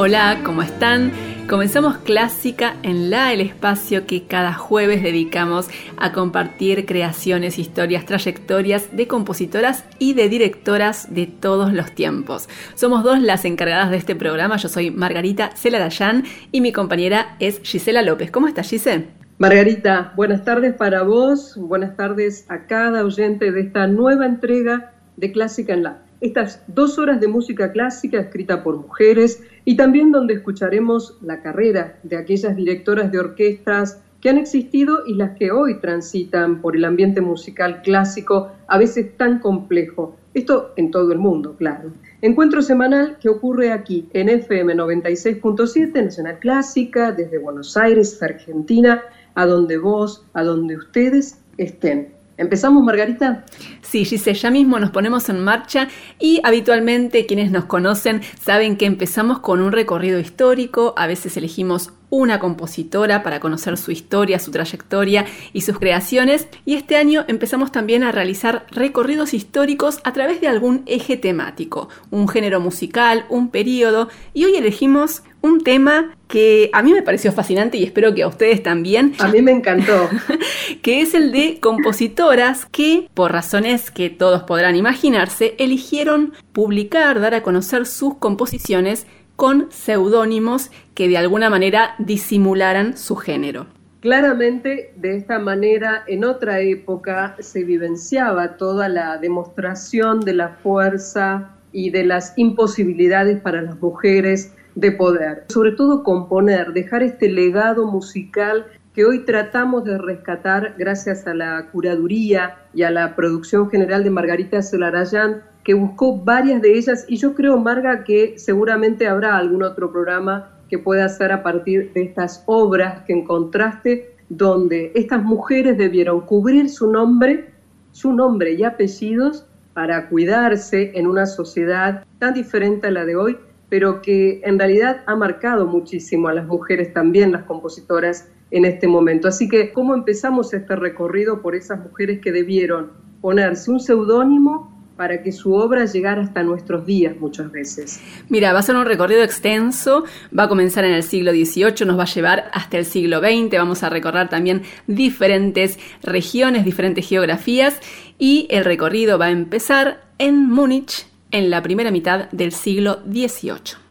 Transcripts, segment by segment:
Hola, ¿cómo están? Comenzamos Clásica en La, el espacio que cada jueves dedicamos a compartir creaciones, historias, trayectorias de compositoras y de directoras de todos los tiempos. Somos dos las encargadas de este programa, yo soy Margarita Celarayán y mi compañera es Gisela López. ¿Cómo estás, Gisela? Margarita, buenas tardes para vos, buenas tardes a cada oyente de esta nueva entrega de Clásica en La. Estas dos horas de música clásica escrita por mujeres y también donde escucharemos la carrera de aquellas directoras de orquestas que han existido y las que hoy transitan por el ambiente musical clásico, a veces tan complejo. Esto en todo el mundo, claro. Encuentro semanal que ocurre aquí en FM 96.7, Nacional Clásica, desde Buenos Aires, Argentina, a donde vos, a donde ustedes estén. ¿Empezamos, Margarita? Sí, Gise, ya mismo nos ponemos en marcha y habitualmente quienes nos conocen saben que empezamos con un recorrido histórico, a veces elegimos una compositora para conocer su historia, su trayectoria y sus creaciones. Y este año empezamos también a realizar recorridos históricos a través de algún eje temático, un género musical, un periodo. Y hoy elegimos un tema que a mí me pareció fascinante y espero que a ustedes también. A mí me encantó. que es el de compositoras que, por razones que todos podrán imaginarse, eligieron publicar, dar a conocer sus composiciones con seudónimos que de alguna manera disimularan su género. Claramente, de esta manera, en otra época se vivenciaba toda la demostración de la fuerza y de las imposibilidades para las mujeres de poder. Sobre todo componer, dejar este legado musical que hoy tratamos de rescatar gracias a la curaduría y a la producción general de Margarita Celarayán, que buscó varias de ellas y yo creo, Marga, que seguramente habrá algún otro programa que pueda hacer a partir de estas obras que encontraste, donde estas mujeres debieron cubrir su nombre, su nombre y apellidos para cuidarse en una sociedad tan diferente a la de hoy, pero que en realidad ha marcado muchísimo a las mujeres también, las compositoras, en este momento. Así que, ¿cómo empezamos este recorrido por esas mujeres que debieron ponerse un seudónimo para que su obra llegara hasta nuestros días muchas veces. Mira, va a ser un recorrido extenso, va a comenzar en el siglo XVIII, nos va a llevar hasta el siglo XX, vamos a recorrer también diferentes regiones, diferentes geografías y el recorrido va a empezar en Múnich en la primera mitad del siglo XVIII.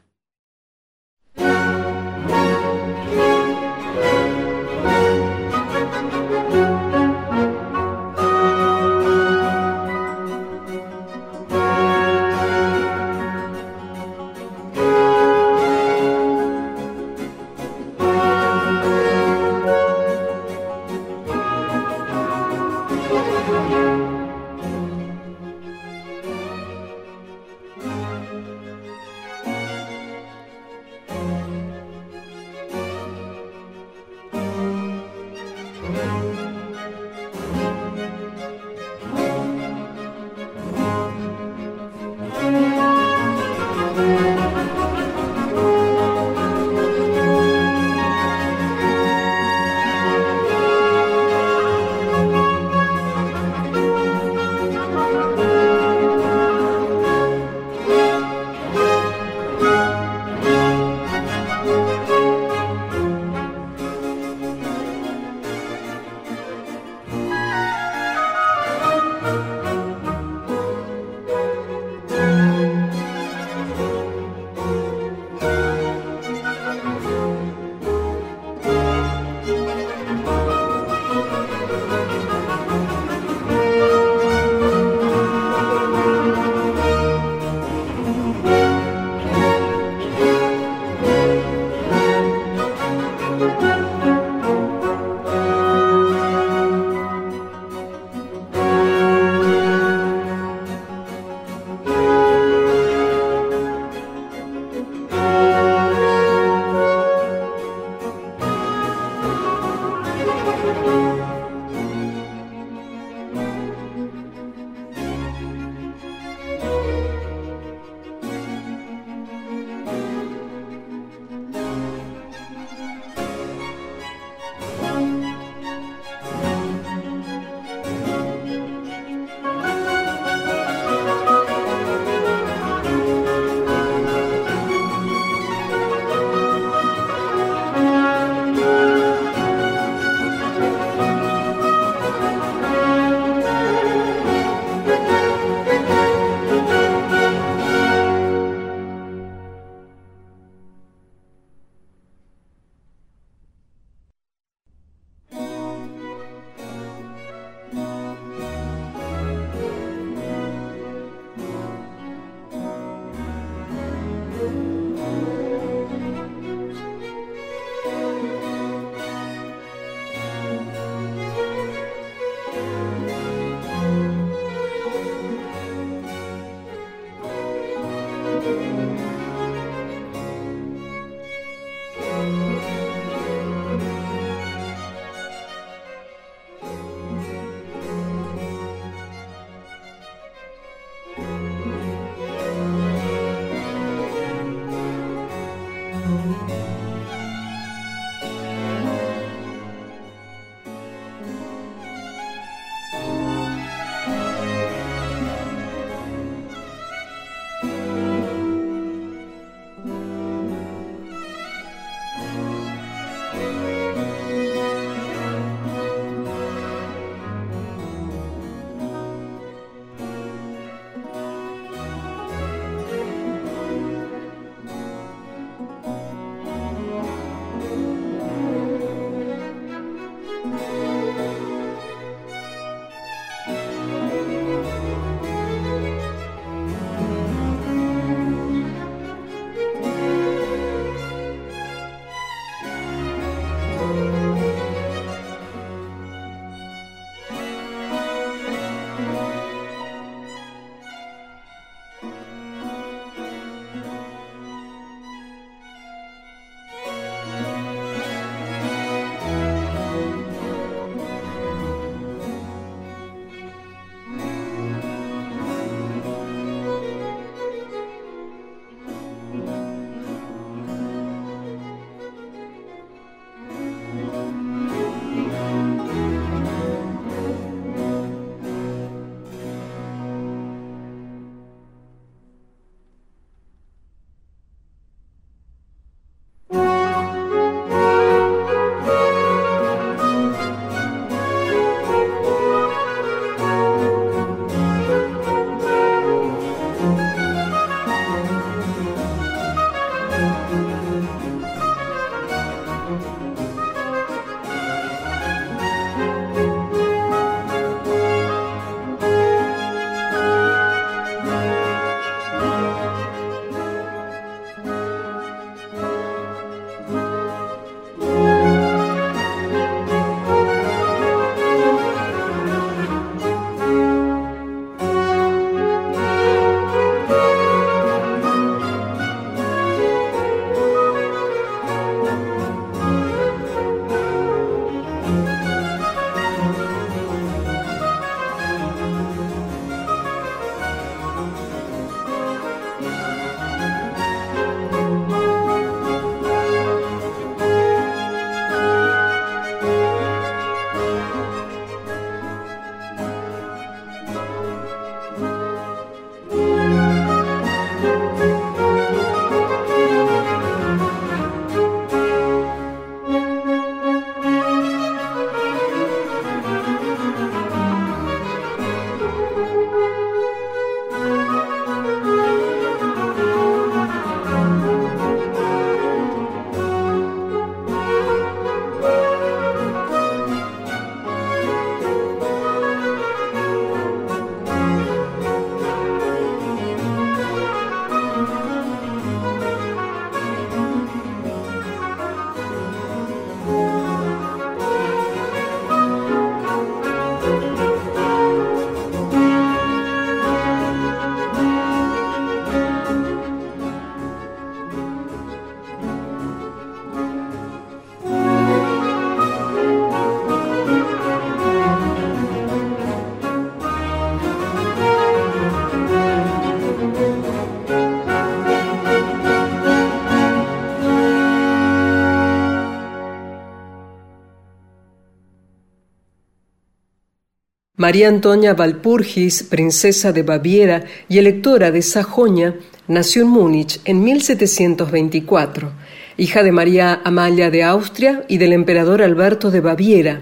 María Antonia Valpurgis, princesa de Baviera y electora de Sajonia, nació en Múnich en 1724, hija de María Amalia de Austria y del emperador Alberto de Baviera.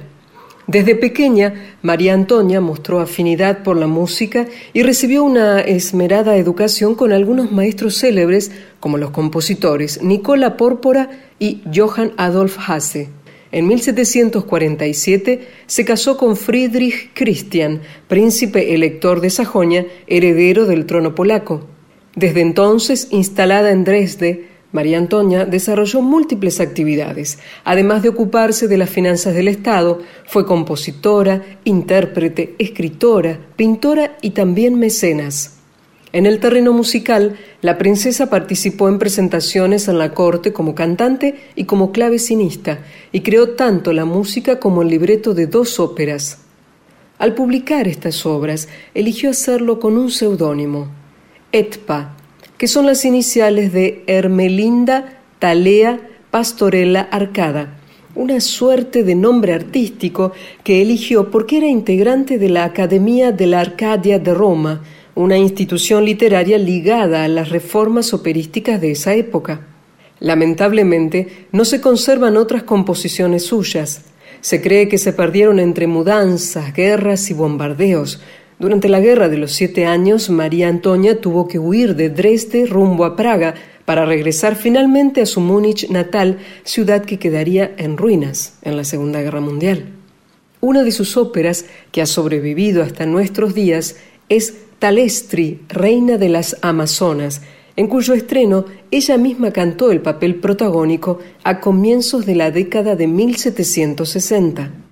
Desde pequeña, María Antonia mostró afinidad por la música y recibió una esmerada educación con algunos maestros célebres como los compositores Nicola Pórpora y Johann Adolf Hasse. En 1747 se casó con Friedrich Christian, príncipe elector de Sajonia, heredero del trono polaco. Desde entonces, instalada en Dresde, María Antonia desarrolló múltiples actividades. Además de ocuparse de las finanzas del Estado, fue compositora, intérprete, escritora, pintora y también mecenas. En el terreno musical, la princesa participó en presentaciones en la corte como cantante y como clavecinista, y creó tanto la música como el libreto de dos óperas. Al publicar estas obras, eligió hacerlo con un seudónimo, Etpa, que son las iniciales de Hermelinda Talea Pastorella Arcada, una suerte de nombre artístico que eligió porque era integrante de la Academia de la Arcadia de Roma, una institución literaria ligada a las reformas operísticas de esa época. Lamentablemente, no se conservan otras composiciones suyas. Se cree que se perdieron entre mudanzas, guerras y bombardeos. Durante la Guerra de los Siete Años, María Antonia tuvo que huir de Dresde rumbo a Praga para regresar finalmente a su Múnich natal, ciudad que quedaría en ruinas en la Segunda Guerra Mundial. Una de sus óperas, que ha sobrevivido hasta nuestros días, es Reina de las Amazonas, en cuyo estreno ella misma cantó el papel protagónico a comienzos de la década de 1760.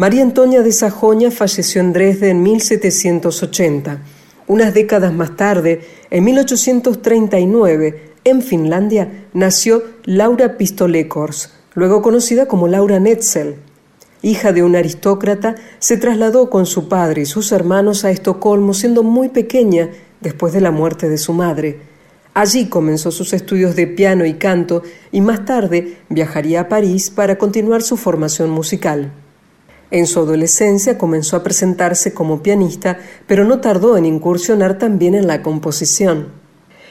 María Antonia de Sajoña falleció en Dresde en 1780. Unas décadas más tarde, en 1839, en Finlandia, nació Laura Pistolekors, luego conocida como Laura Netzel. Hija de un aristócrata, se trasladó con su padre y sus hermanos a Estocolmo siendo muy pequeña después de la muerte de su madre. Allí comenzó sus estudios de piano y canto y más tarde viajaría a París para continuar su formación musical. En su adolescencia comenzó a presentarse como pianista, pero no tardó en incursionar también en la composición.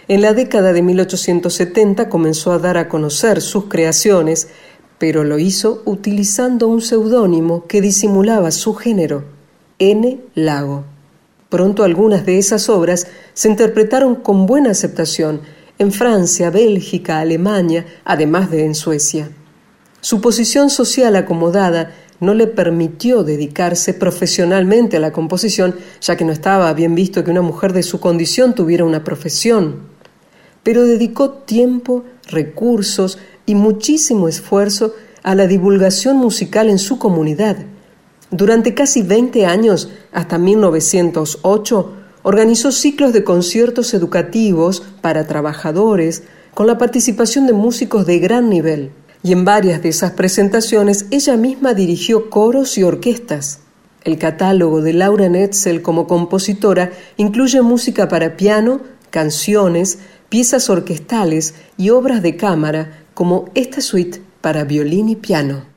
En la década de 1870 comenzó a dar a conocer sus creaciones, pero lo hizo utilizando un seudónimo que disimulaba su género, N. Lago. Pronto algunas de esas obras se interpretaron con buena aceptación en Francia, Bélgica, Alemania, además de en Suecia. Su posición social acomodada no le permitió dedicarse profesionalmente a la composición, ya que no estaba bien visto que una mujer de su condición tuviera una profesión. Pero dedicó tiempo, recursos y muchísimo esfuerzo a la divulgación musical en su comunidad. Durante casi 20 años, hasta 1908, organizó ciclos de conciertos educativos para trabajadores con la participación de músicos de gran nivel y en varias de esas presentaciones ella misma dirigió coros y orquestas. El catálogo de Laura Netzel como compositora incluye música para piano, canciones, piezas orquestales y obras de cámara como esta suite para violín y piano.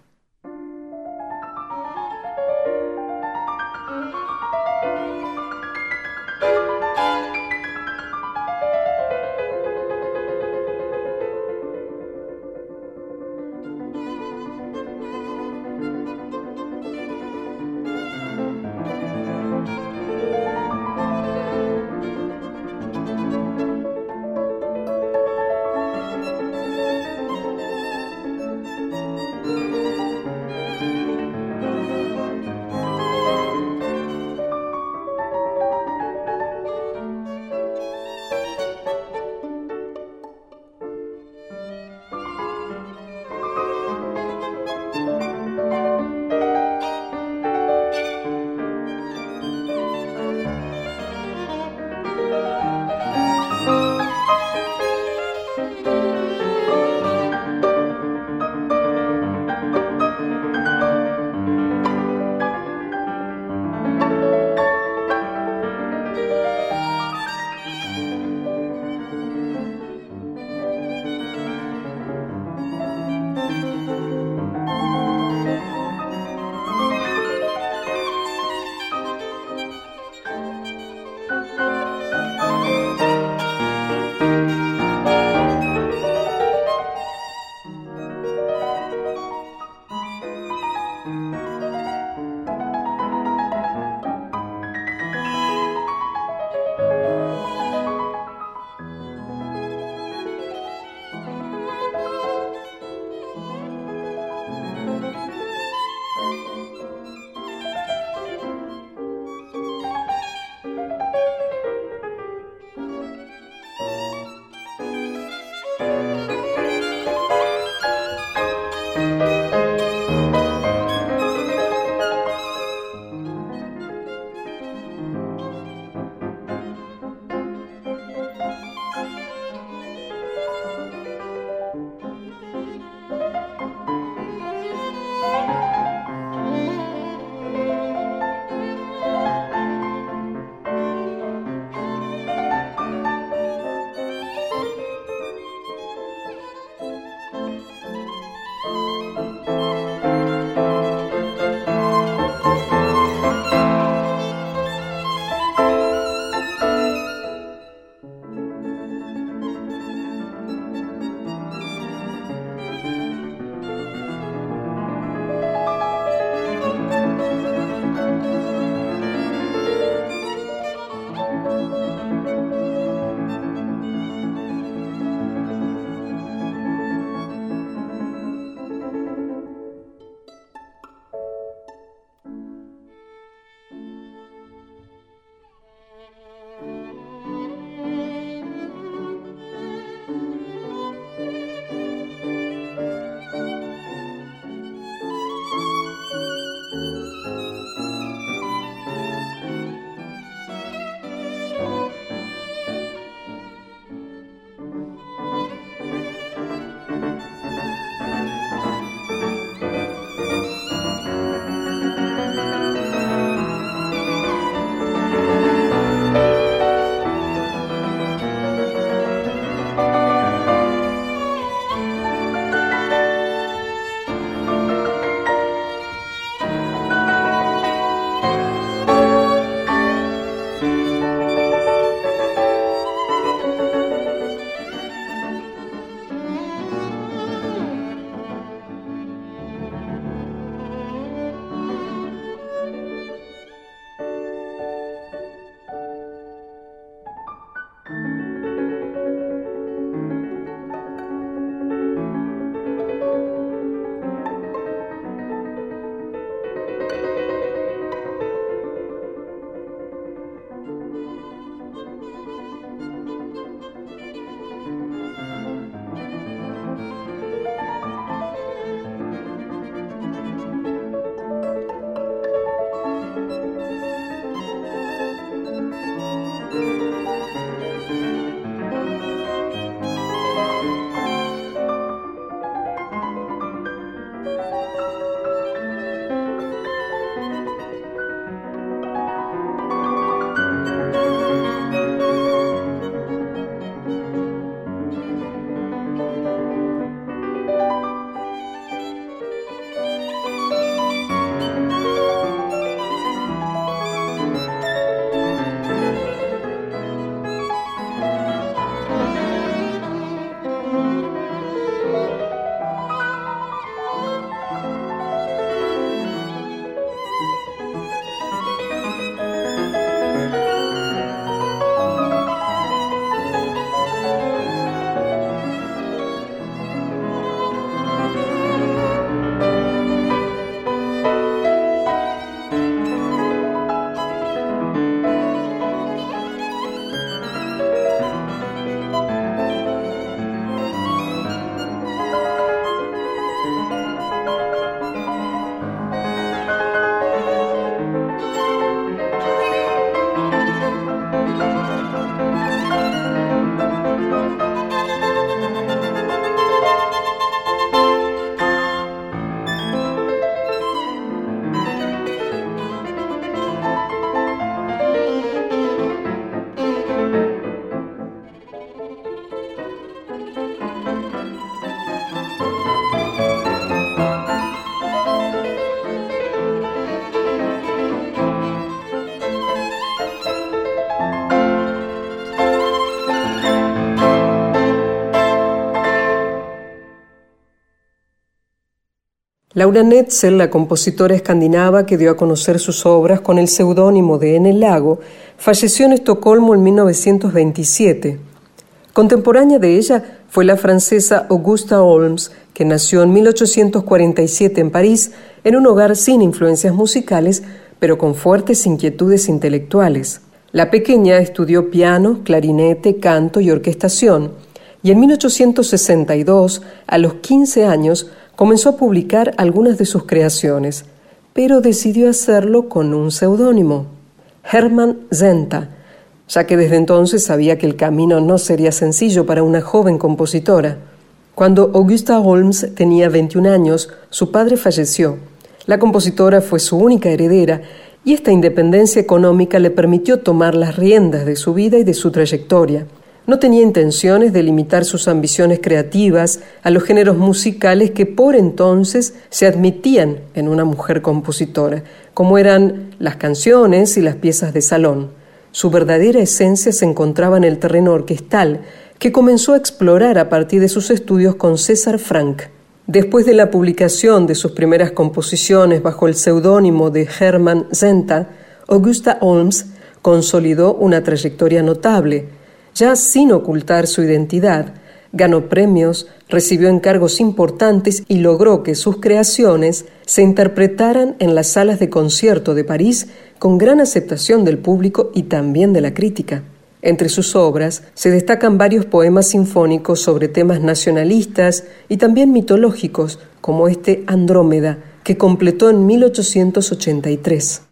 Laura Netzel, la compositora escandinava que dio a conocer sus obras con el seudónimo de En el lago, falleció en Estocolmo en 1927. Contemporánea de ella fue la francesa Augusta Holmes, que nació en 1847 en París, en un hogar sin influencias musicales, pero con fuertes inquietudes intelectuales. La pequeña estudió piano, clarinete, canto y orquestación, y en 1862, a los 15 años, comenzó a publicar algunas de sus creaciones, pero decidió hacerlo con un seudónimo, Hermann Zenta, ya que desde entonces sabía que el camino no sería sencillo para una joven compositora. Cuando Augusta Holmes tenía 21 años, su padre falleció. La compositora fue su única heredera y esta independencia económica le permitió tomar las riendas de su vida y de su trayectoria. No tenía intenciones de limitar sus ambiciones creativas a los géneros musicales que por entonces se admitían en una mujer compositora, como eran las canciones y las piezas de salón. Su verdadera esencia se encontraba en el terreno orquestal, que comenzó a explorar a partir de sus estudios con César Frank. Después de la publicación de sus primeras composiciones bajo el seudónimo de Hermann Zenta, Augusta Holmes consolidó una trayectoria notable, ya sin ocultar su identidad, ganó premios, recibió encargos importantes y logró que sus creaciones se interpretaran en las salas de concierto de París con gran aceptación del público y también de la crítica. Entre sus obras se destacan varios poemas sinfónicos sobre temas nacionalistas y también mitológicos, como este Andrómeda, que completó en 1883.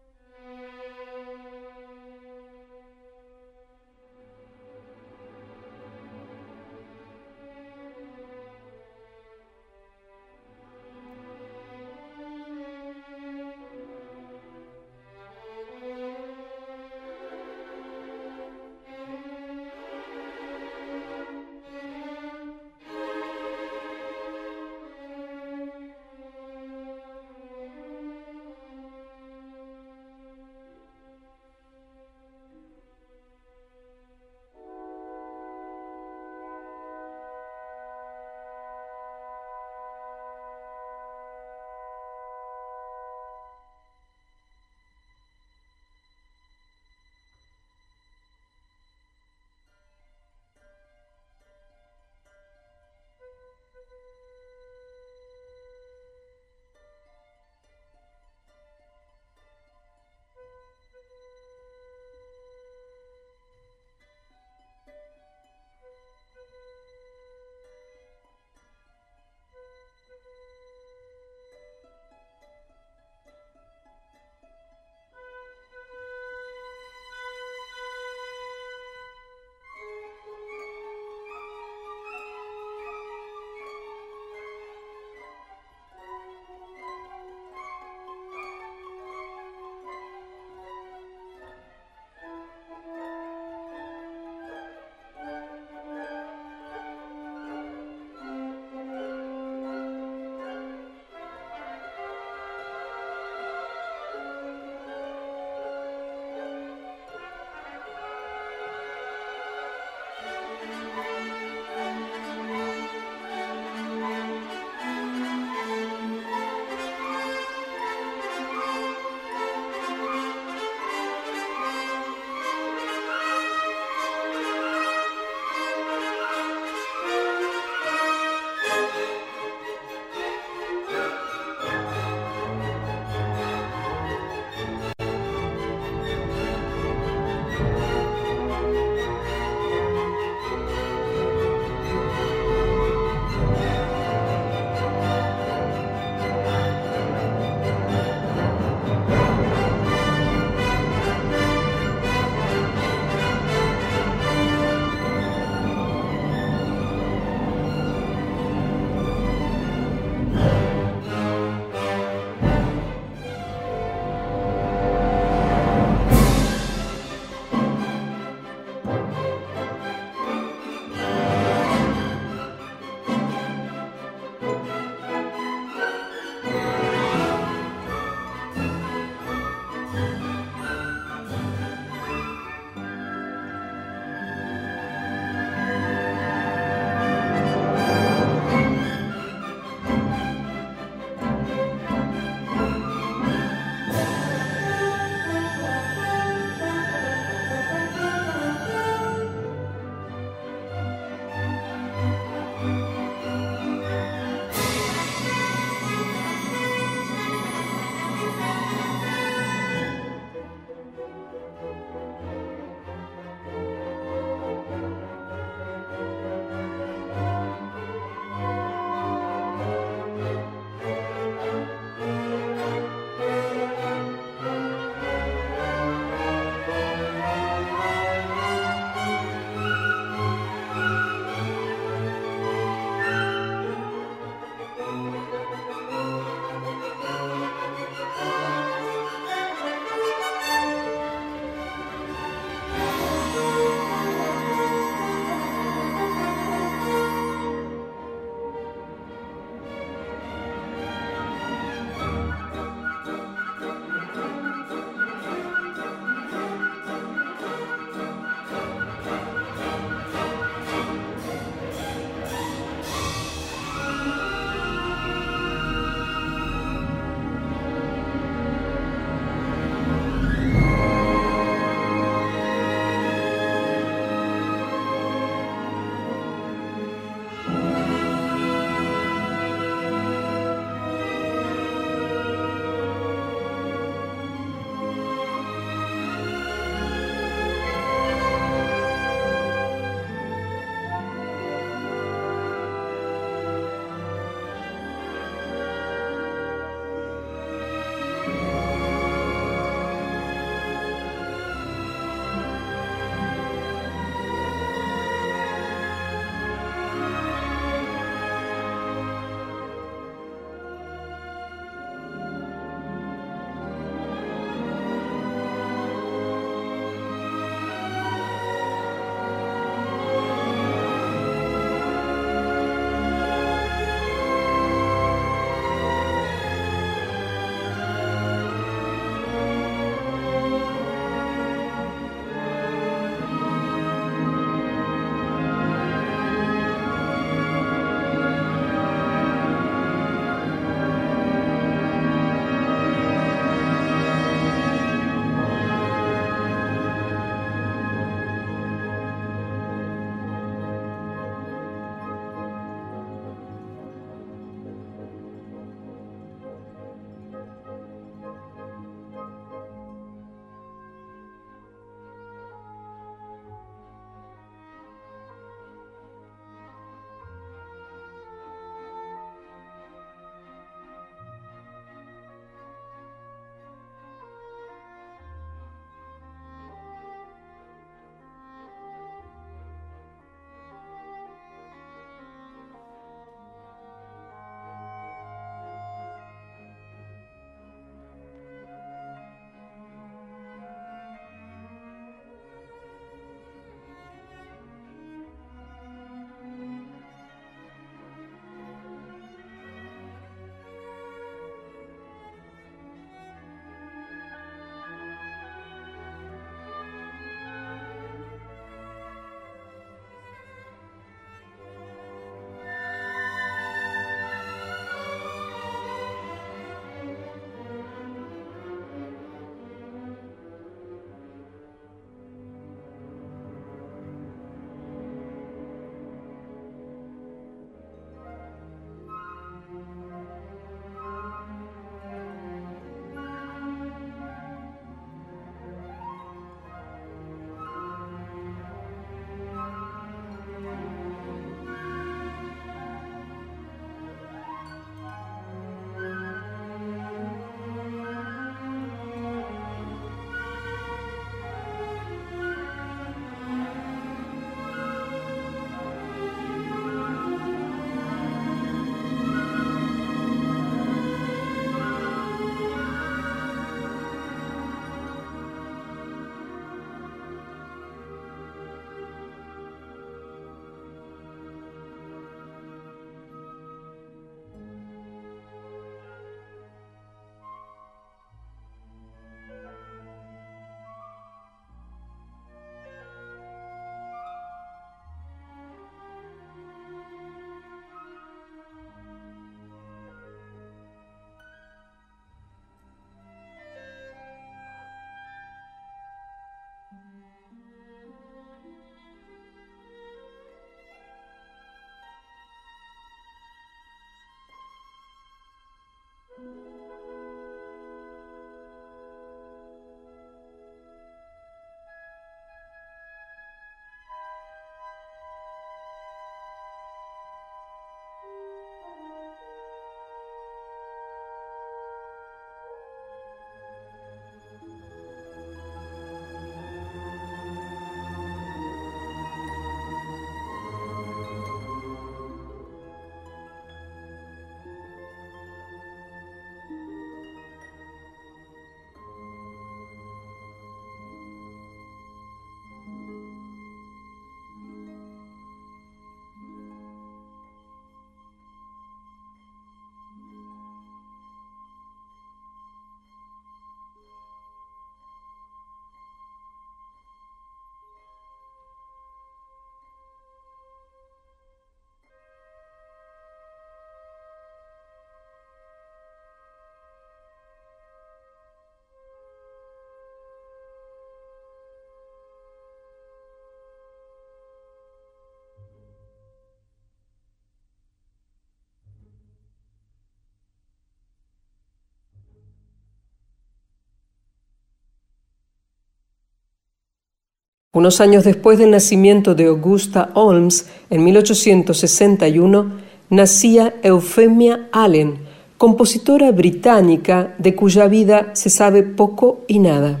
Unos años después del nacimiento de Augusta Holmes, en 1861, nacía Euphemia Allen, compositora británica de cuya vida se sabe poco y nada.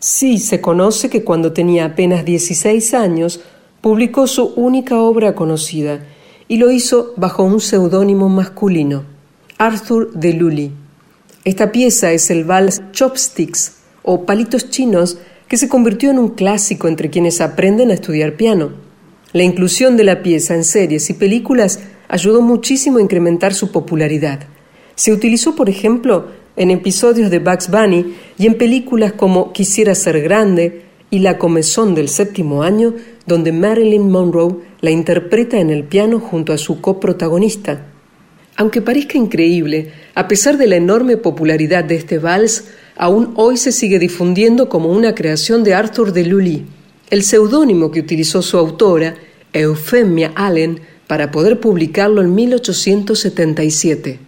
Sí se conoce que cuando tenía apenas 16 años publicó su única obra conocida y lo hizo bajo un seudónimo masculino, Arthur de Lully. Esta pieza es el vals Chopsticks o Palitos Chinos que se convirtió en un clásico entre quienes aprenden a estudiar piano. La inclusión de la pieza en series y películas ayudó muchísimo a incrementar su popularidad. Se utilizó, por ejemplo, en episodios de Bugs Bunny y en películas como Quisiera ser grande y La comezón del séptimo año, donde Marilyn Monroe la interpreta en el piano junto a su coprotagonista. Aunque parezca increíble, a pesar de la enorme popularidad de este vals, aún hoy se sigue difundiendo como una creación de Arthur de Lully, el seudónimo que utilizó su autora, Euphemia Allen, para poder publicarlo en 1877.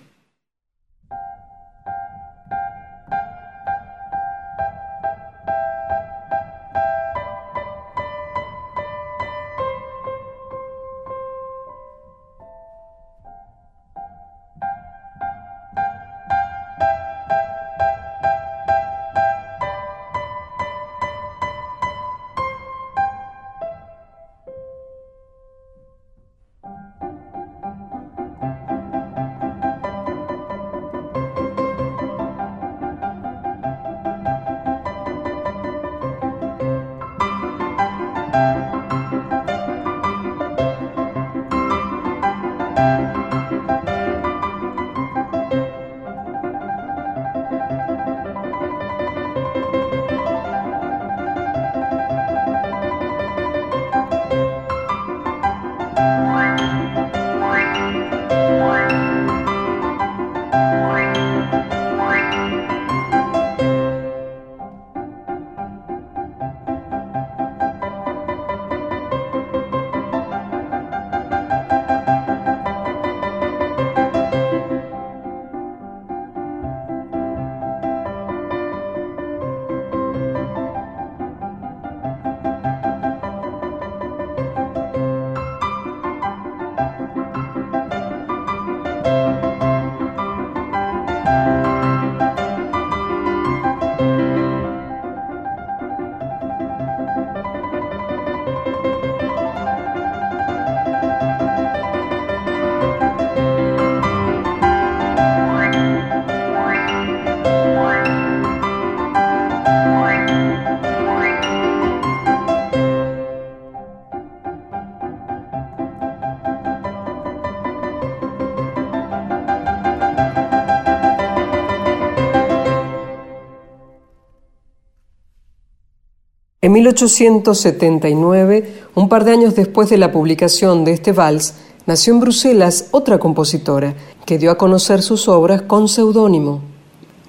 1879, un par de años después de la publicación de este vals, nació en Bruselas otra compositora que dio a conocer sus obras con seudónimo.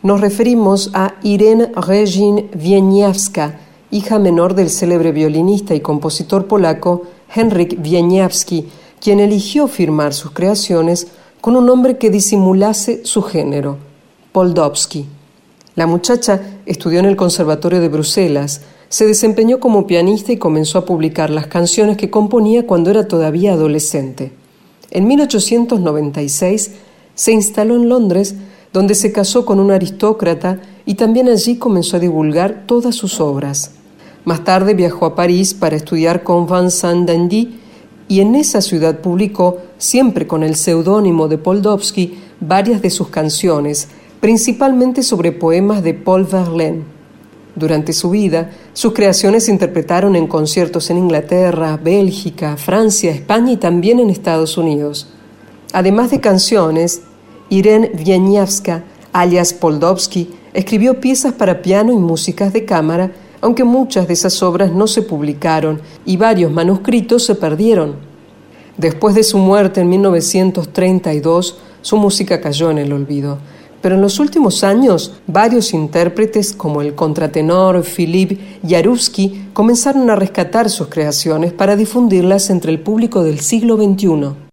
Nos referimos a Irene Regin Wieniawska, hija menor del célebre violinista y compositor polaco Henryk Wieniawski, quien eligió firmar sus creaciones con un nombre que disimulase su género, Poldowski. La muchacha estudió en el Conservatorio de Bruselas, se desempeñó como pianista y comenzó a publicar las canciones que componía cuando era todavía adolescente. En 1896 se instaló en Londres, donde se casó con un aristócrata y también allí comenzó a divulgar todas sus obras. Más tarde viajó a París para estudiar con Vincent Dandy y en esa ciudad publicó, siempre con el seudónimo de Poldowski, varias de sus canciones, principalmente sobre poemas de Paul Verlaine. Durante su vida, sus creaciones se interpretaron en conciertos en Inglaterra, Bélgica, Francia, España y también en Estados Unidos. Además de canciones, Irene Wieniawska, alias Poldowski, escribió piezas para piano y músicas de cámara, aunque muchas de esas obras no se publicaron y varios manuscritos se perdieron. Después de su muerte en 1932, su música cayó en el olvido pero en los últimos años, varios intérpretes como el contratenor Philip Jaruski comenzaron a rescatar sus creaciones para difundirlas entre el público del siglo XXI.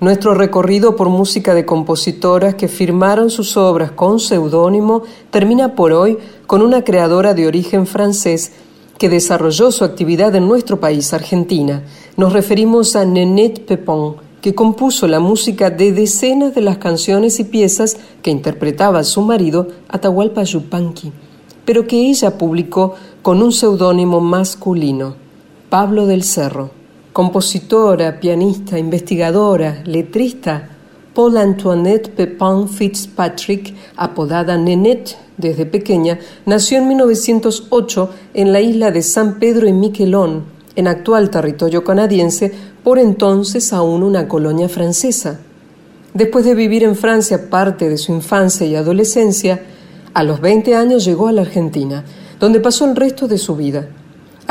Nuestro recorrido por música de compositoras que firmaron sus obras con seudónimo termina por hoy con una creadora de origen francés que desarrolló su actividad en nuestro país, Argentina. Nos referimos a Nenette Pepon, que compuso la música de decenas de las canciones y piezas que interpretaba su marido Atahualpa Yupanqui, pero que ella publicó con un seudónimo masculino, Pablo del Cerro compositora, pianista, investigadora, letrista, Paul Antoinette Pepin Fitzpatrick, apodada Nenette desde pequeña, nació en 1908 en la isla de San Pedro y Miquelón, en actual territorio canadiense, por entonces aún una colonia francesa. Después de vivir en Francia parte de su infancia y adolescencia, a los 20 años llegó a la Argentina, donde pasó el resto de su vida.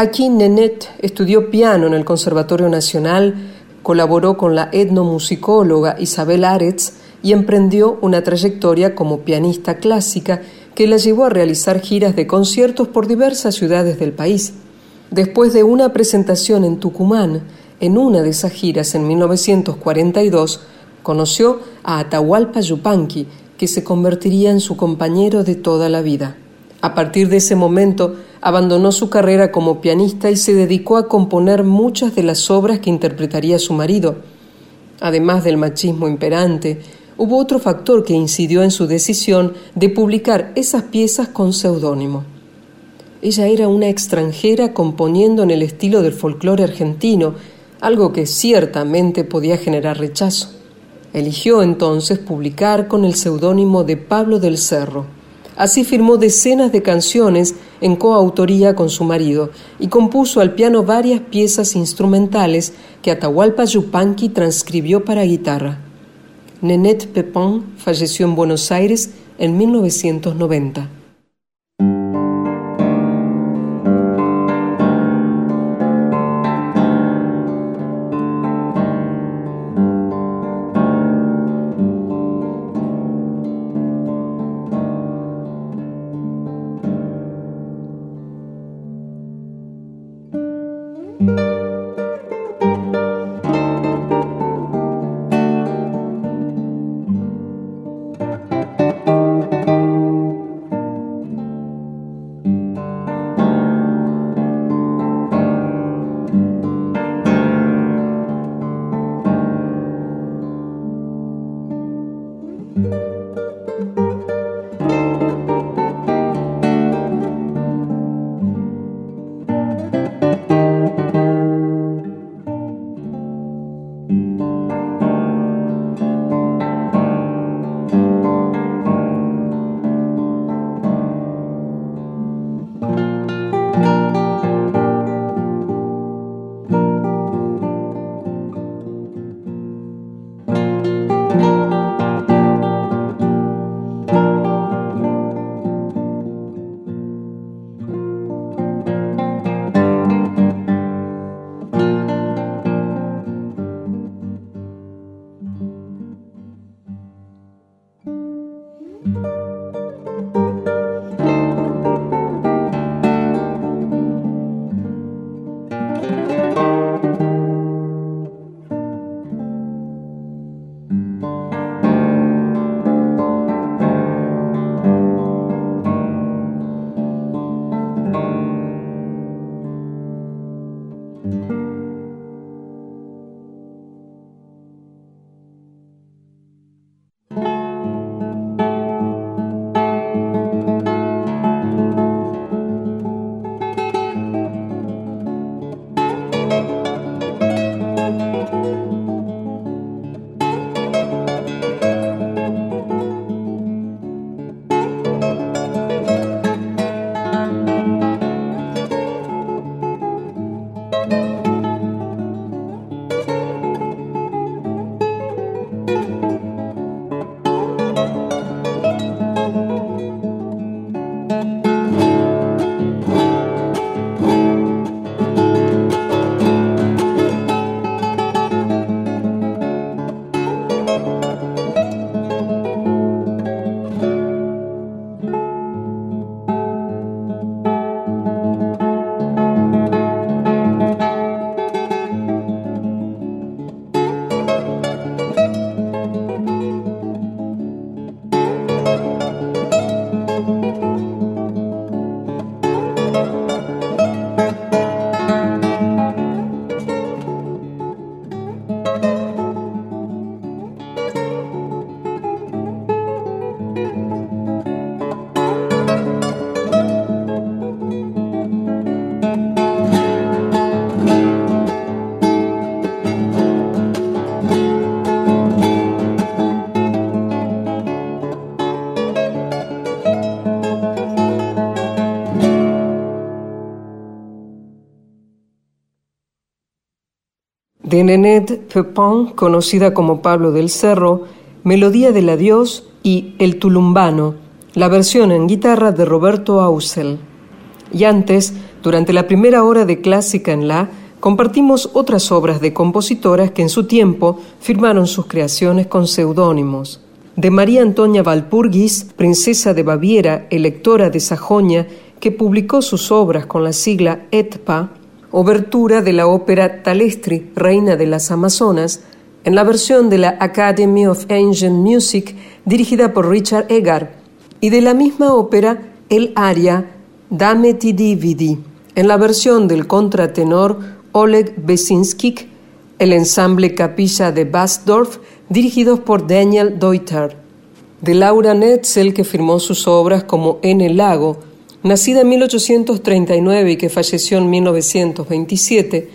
Aquí Nenet estudió piano en el Conservatorio Nacional, colaboró con la etnomusicóloga Isabel Aretz y emprendió una trayectoria como pianista clásica que la llevó a realizar giras de conciertos por diversas ciudades del país. Después de una presentación en Tucumán, en una de esas giras en 1942, conoció a Atahualpa Yupanqui, que se convertiría en su compañero de toda la vida. A partir de ese momento, abandonó su carrera como pianista y se dedicó a componer muchas de las obras que interpretaría su marido. Además del machismo imperante, hubo otro factor que incidió en su decisión de publicar esas piezas con seudónimo. Ella era una extranjera componiendo en el estilo del folclore argentino, algo que ciertamente podía generar rechazo. Eligió entonces publicar con el seudónimo de Pablo del Cerro. Así firmó decenas de canciones en coautoría con su marido y compuso al piano varias piezas instrumentales que Atahualpa Yupanqui transcribió para guitarra. Nenette Pepin falleció en Buenos Aires en 1990. De Nenette Pepin, conocida como Pablo del Cerro, Melodía del Adiós y El Tulumbano, la versión en guitarra de Roberto Ausel. Y antes, durante la primera hora de Clásica en La, compartimos otras obras de compositoras que en su tiempo firmaron sus creaciones con seudónimos. De María Antonia Valpurgis, princesa de Baviera, electora de Sajonia, que publicó sus obras con la sigla ETPA, obertura de la ópera Talestri, Reina de las Amazonas, en la versión de la Academy of Ancient Music dirigida por Richard Egar, y de la misma ópera el aria Dame ti en la versión del contratenor Oleg Besinskik, el ensamble Capilla de Basdorf, dirigidos por Daniel Deuter. De Laura Netzel, que firmó sus obras como En el lago, nacida en 1839 y que falleció en 1927,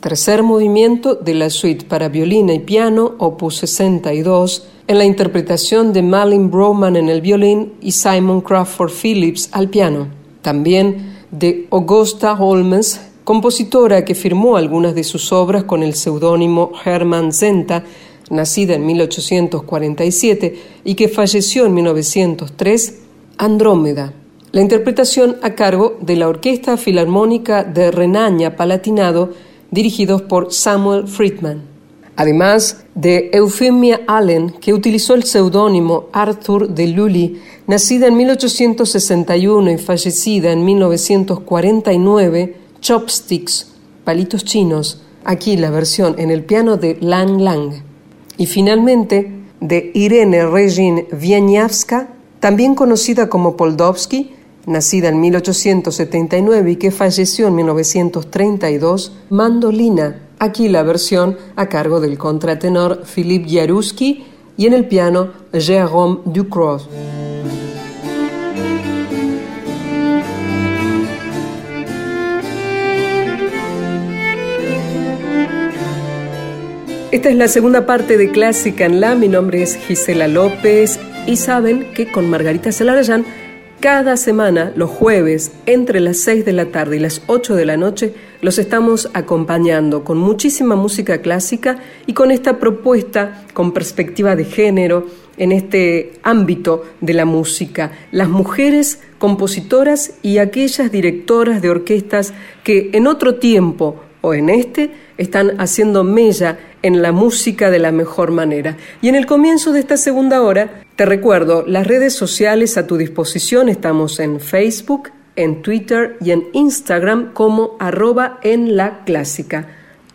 tercer movimiento de la suite para violín y piano, opus 62, en la interpretación de Malin Broman en el violín y Simon Crawford Phillips al piano también de Augusta Holmes, compositora que firmó algunas de sus obras con el seudónimo Hermann Zenta, nacida en 1847 y que falleció en 1903, Andrómeda. La interpretación a cargo de la Orquesta Filarmónica de Renania Palatinado, dirigidos por Samuel Friedman además de Euphemia Allen, que utilizó el seudónimo Arthur de Lully, nacida en 1861 y fallecida en 1949, Chopsticks, palitos chinos, aquí la versión en el piano de Lang Lang. Y finalmente, de Irene Regine Wieniawska, también conocida como Poldovsky, nacida en 1879 y que falleció en 1932, mandolina Aquí la versión a cargo del contratenor Philippe Jaruski y en el piano Jérôme Ducros. Esta es la segunda parte de Clásica en La. Mi nombre es Gisela López y saben que con Margarita Celarayán cada semana, los jueves, entre las 6 de la tarde y las 8 de la noche, los estamos acompañando con muchísima música clásica y con esta propuesta con perspectiva de género en este ámbito de la música. Las mujeres compositoras y aquellas directoras de orquestas que en otro tiempo o en este están haciendo mella en la música de la mejor manera. Y en el comienzo de esta segunda hora te recuerdo, las redes sociales a tu disposición, estamos en Facebook, en Twitter y en Instagram como arroba en la clásica,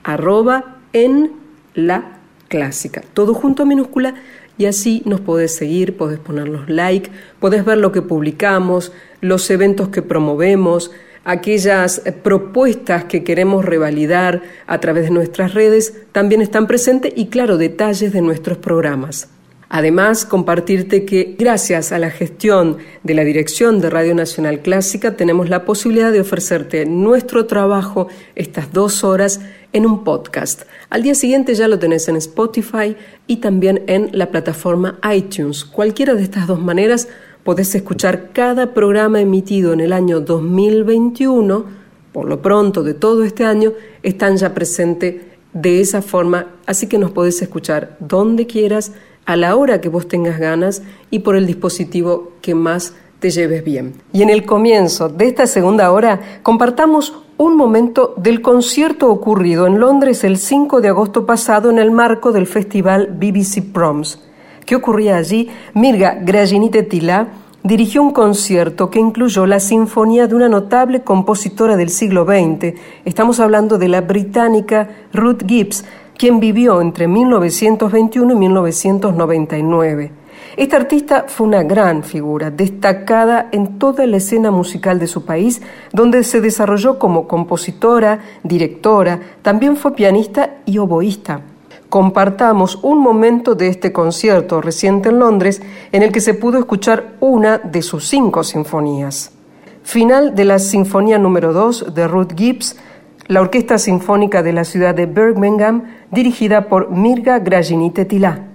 arroba en la clásica, todo junto a minúscula. Y así nos podés seguir, podés ponernos like, podés ver lo que publicamos, los eventos que promovemos, aquellas propuestas que queremos revalidar a través de nuestras redes también están presentes y claro, detalles de nuestros programas. Además, compartirte que gracias a la gestión de la dirección de Radio Nacional Clásica tenemos la posibilidad de ofrecerte nuestro trabajo estas dos horas en un podcast. Al día siguiente ya lo tenés en Spotify y también en la plataforma iTunes. Cualquiera de estas dos maneras podés escuchar cada programa emitido en el año 2021. Por lo pronto de todo este año están ya presentes de esa forma, así que nos podés escuchar donde quieras a la hora que vos tengas ganas y por el dispositivo que más te lleves bien. Y en el comienzo de esta segunda hora compartamos un momento del concierto ocurrido en Londres el 5 de agosto pasado en el marco del festival BBC Proms. ¿Qué ocurría allí? Mirga Graginite Tila dirigió un concierto que incluyó la sinfonía de una notable compositora del siglo XX. Estamos hablando de la británica Ruth Gibbs, quien vivió entre 1921 y 1999. Esta artista fue una gran figura, destacada en toda la escena musical de su país, donde se desarrolló como compositora, directora, también fue pianista y oboísta. Compartamos un momento de este concierto reciente en Londres en el que se pudo escuchar una de sus cinco sinfonías. Final de la Sinfonía número 2 de Ruth Gibbs, la Orquesta Sinfónica de la ciudad de Birmingham, dirigida por Mirga Graginite Tilá.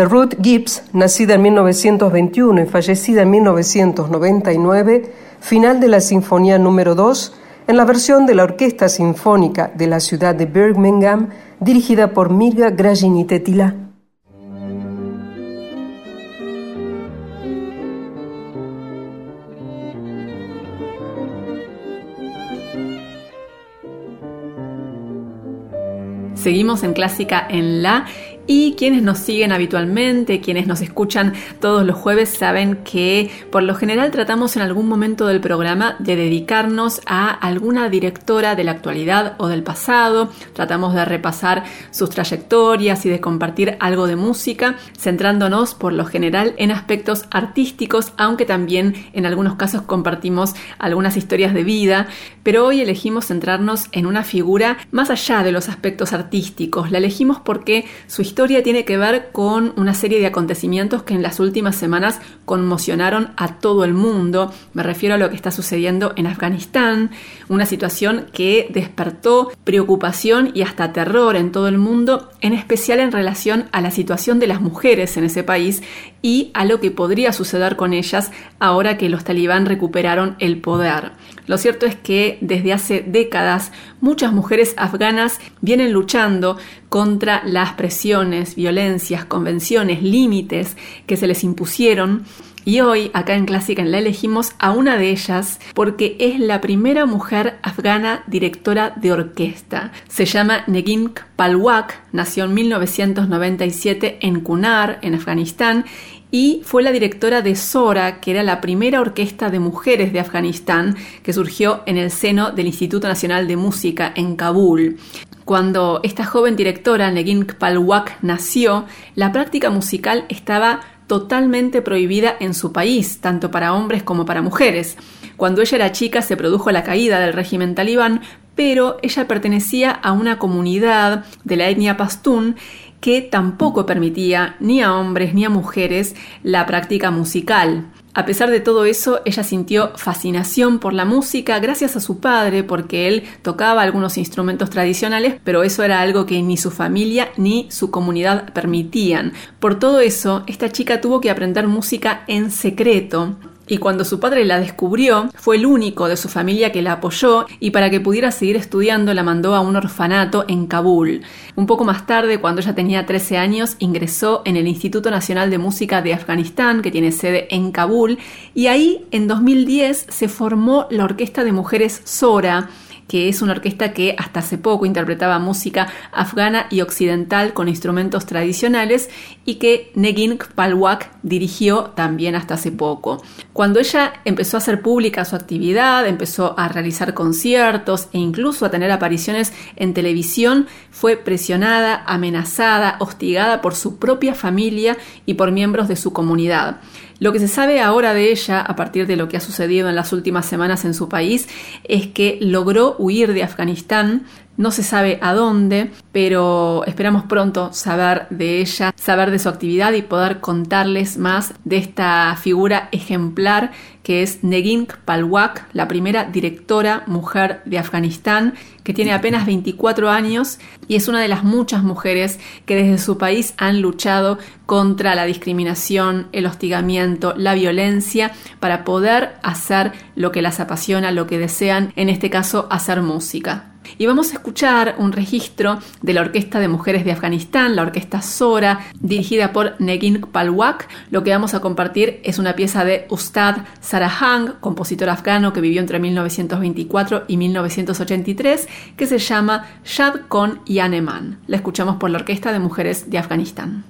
De Ruth Gibbs, nacida en 1921 y fallecida en 1999, final de la Sinfonía número 2, en la versión de la Orquesta Sinfónica de la ciudad de Birmingham, dirigida por Mirga Grajini Tetila. Seguimos en clásica en la y quienes nos siguen habitualmente, quienes nos escuchan todos los jueves, saben que por lo general tratamos en algún momento del programa de dedicarnos a alguna directora de la actualidad o del pasado. Tratamos de repasar sus trayectorias y de compartir algo de música, centrándonos por lo general en aspectos artísticos, aunque también en algunos casos compartimos algunas historias de vida. Pero hoy elegimos centrarnos en una figura más allá de los aspectos artísticos. La elegimos porque su historia historia tiene que ver con una serie de acontecimientos que en las últimas semanas conmocionaron a todo el mundo. Me refiero a lo que está sucediendo en Afganistán, una situación que despertó preocupación y hasta terror en todo el mundo, en especial en relación a la situación de las mujeres en ese país y a lo que podría suceder con ellas ahora que los talibán recuperaron el poder. Lo cierto es que desde hace décadas muchas mujeres afganas vienen luchando contra las presiones, violencias, convenciones, límites que se les impusieron y hoy, acá en Clásica la elegimos a una de ellas porque es la primera mujer afgana directora de orquesta. Se llama Negin Palwak, nació en 1997 en Kunar, en Afganistán, y fue la directora de Sora, que era la primera orquesta de mujeres de Afganistán que surgió en el seno del Instituto Nacional de Música en Kabul. Cuando esta joven directora, Negin Palwak, nació, la práctica musical estaba totalmente prohibida en su país, tanto para hombres como para mujeres. Cuando ella era chica se produjo la caída del régimen talibán, pero ella pertenecía a una comunidad de la etnia pastún que tampoco permitía ni a hombres ni a mujeres la práctica musical. A pesar de todo eso, ella sintió fascinación por la música gracias a su padre, porque él tocaba algunos instrumentos tradicionales, pero eso era algo que ni su familia ni su comunidad permitían. Por todo eso, esta chica tuvo que aprender música en secreto y cuando su padre la descubrió, fue el único de su familia que la apoyó y para que pudiera seguir estudiando la mandó a un orfanato en Kabul. Un poco más tarde, cuando ella tenía 13 años, ingresó en el Instituto Nacional de Música de Afganistán, que tiene sede en Kabul, y ahí en 2010 se formó la Orquesta de Mujeres Sora, que es una orquesta que hasta hace poco interpretaba música afgana y occidental con instrumentos tradicionales y que Negin Palwak dirigió también hasta hace poco. Cuando ella empezó a hacer pública su actividad, empezó a realizar conciertos e incluso a tener apariciones en televisión, fue presionada, amenazada, hostigada por su propia familia y por miembros de su comunidad. Lo que se sabe ahora de ella, a partir de lo que ha sucedido en las últimas semanas en su país, es que logró huir de Afganistán, no se sabe a dónde, pero esperamos pronto saber de ella, saber de su actividad y poder contarles más de esta figura ejemplar que es Negin Palwak, la primera directora mujer de Afganistán, que tiene apenas 24 años y es una de las muchas mujeres que desde su país han luchado contra la discriminación, el hostigamiento, la violencia, para poder hacer lo que las apasiona, lo que desean, en este caso hacer música. Y vamos a escuchar un registro de la Orquesta de Mujeres de Afganistán, la Orquesta Sora, dirigida por Negin Palwak. Lo que vamos a compartir es una pieza de Ustad Sarahang, compositor afgano que vivió entre 1924 y 1983, que se llama Shad Kon Yaneman. La escuchamos por la Orquesta de Mujeres de Afganistán.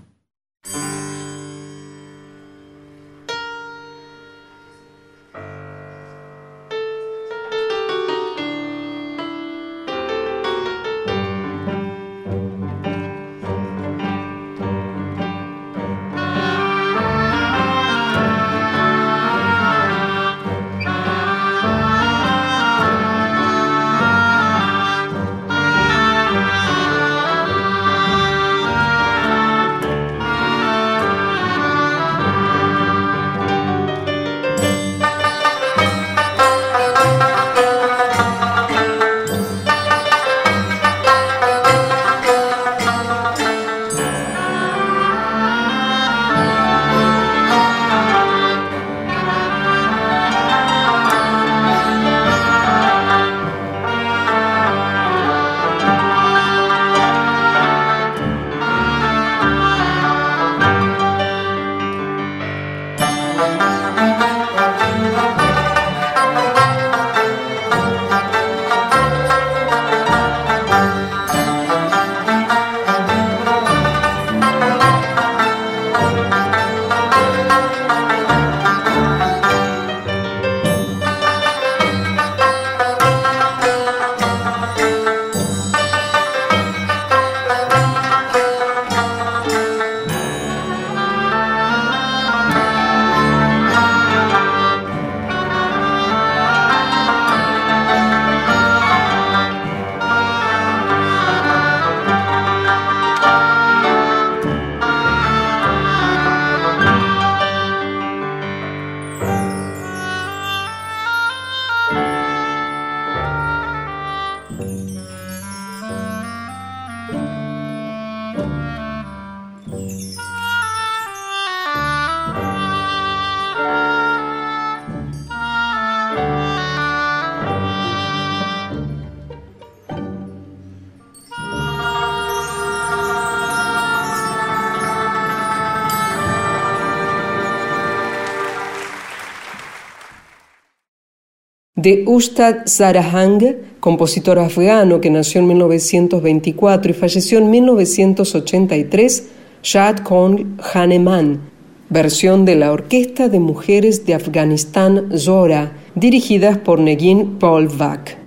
De Ustad Sarahang, compositor afgano que nació en 1924 y falleció en 1983, Shad Kong Haneman, versión de la Orquesta de Mujeres de Afganistán Zora, dirigidas por Negin Polvak.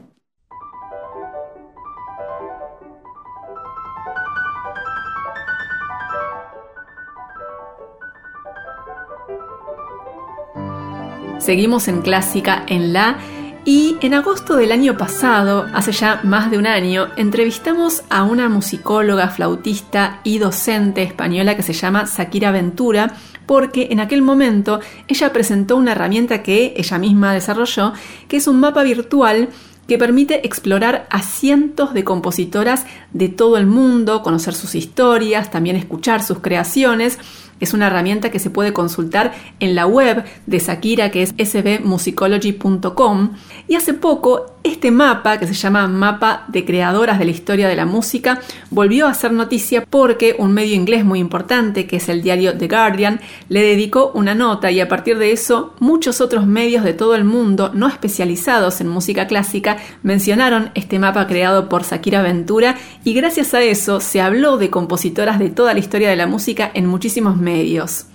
Seguimos en clásica en la y en agosto del año pasado, hace ya más de un año, entrevistamos a una musicóloga, flautista y docente española que se llama Sakira Ventura, porque en aquel momento ella presentó una herramienta que ella misma desarrolló, que es un mapa virtual que permite explorar a cientos de compositoras de todo el mundo, conocer sus historias, también escuchar sus creaciones es una herramienta que se puede consultar en la web de Sakira, que es sbmusicology.com. Y hace poco, este mapa, que se llama Mapa de Creadoras de la Historia de la Música, volvió a ser noticia porque un medio inglés muy importante, que es el diario The Guardian, le dedicó una nota y a partir de eso muchos otros medios de todo el mundo no especializados en música clásica mencionaron este mapa creado por Sakira Ventura y gracias a eso se habló de compositoras de toda la historia de la música en muchísimos medios.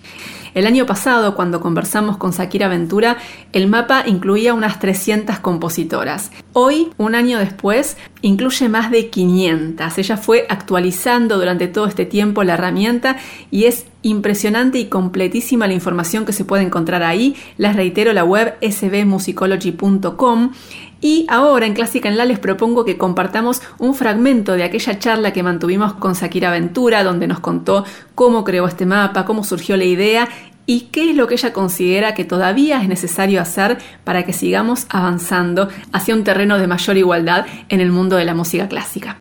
El año pasado, cuando conversamos con Sakira Ventura, el mapa incluía unas 300 compositoras. Hoy, un año después, incluye más de 500. Ella fue actualizando durante todo este tiempo la herramienta y es impresionante y completísima la información que se puede encontrar ahí. Les reitero la web sbmusicology.com. Y ahora en Clásica en La les propongo que compartamos un fragmento de aquella charla que mantuvimos con Sakira Ventura, donde nos contó cómo creó este mapa, cómo surgió la idea y qué es lo que ella considera que todavía es necesario hacer para que sigamos avanzando hacia un terreno de mayor igualdad en el mundo de la música clásica.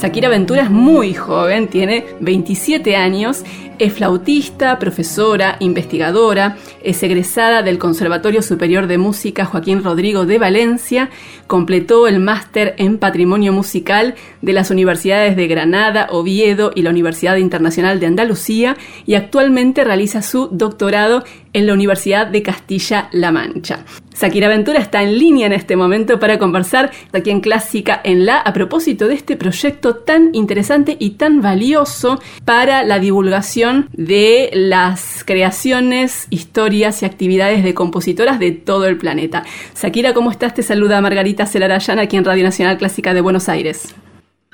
Sakira Ventura es muy joven, tiene 27 años, es flautista, profesora, investigadora, es egresada del Conservatorio Superior de Música Joaquín Rodrigo de Valencia, completó el máster en Patrimonio Musical de las universidades de Granada, Oviedo y la Universidad Internacional de Andalucía y actualmente realiza su doctorado en la Universidad de Castilla-La Mancha. Sakira Ventura está en línea en este momento para conversar aquí en Clásica en La a propósito de este proyecto tan interesante y tan valioso para la divulgación de las creaciones, historias y actividades de compositoras de todo el planeta. Sakira, ¿cómo estás? Te saluda Margarita Celarayán aquí en Radio Nacional Clásica de Buenos Aires.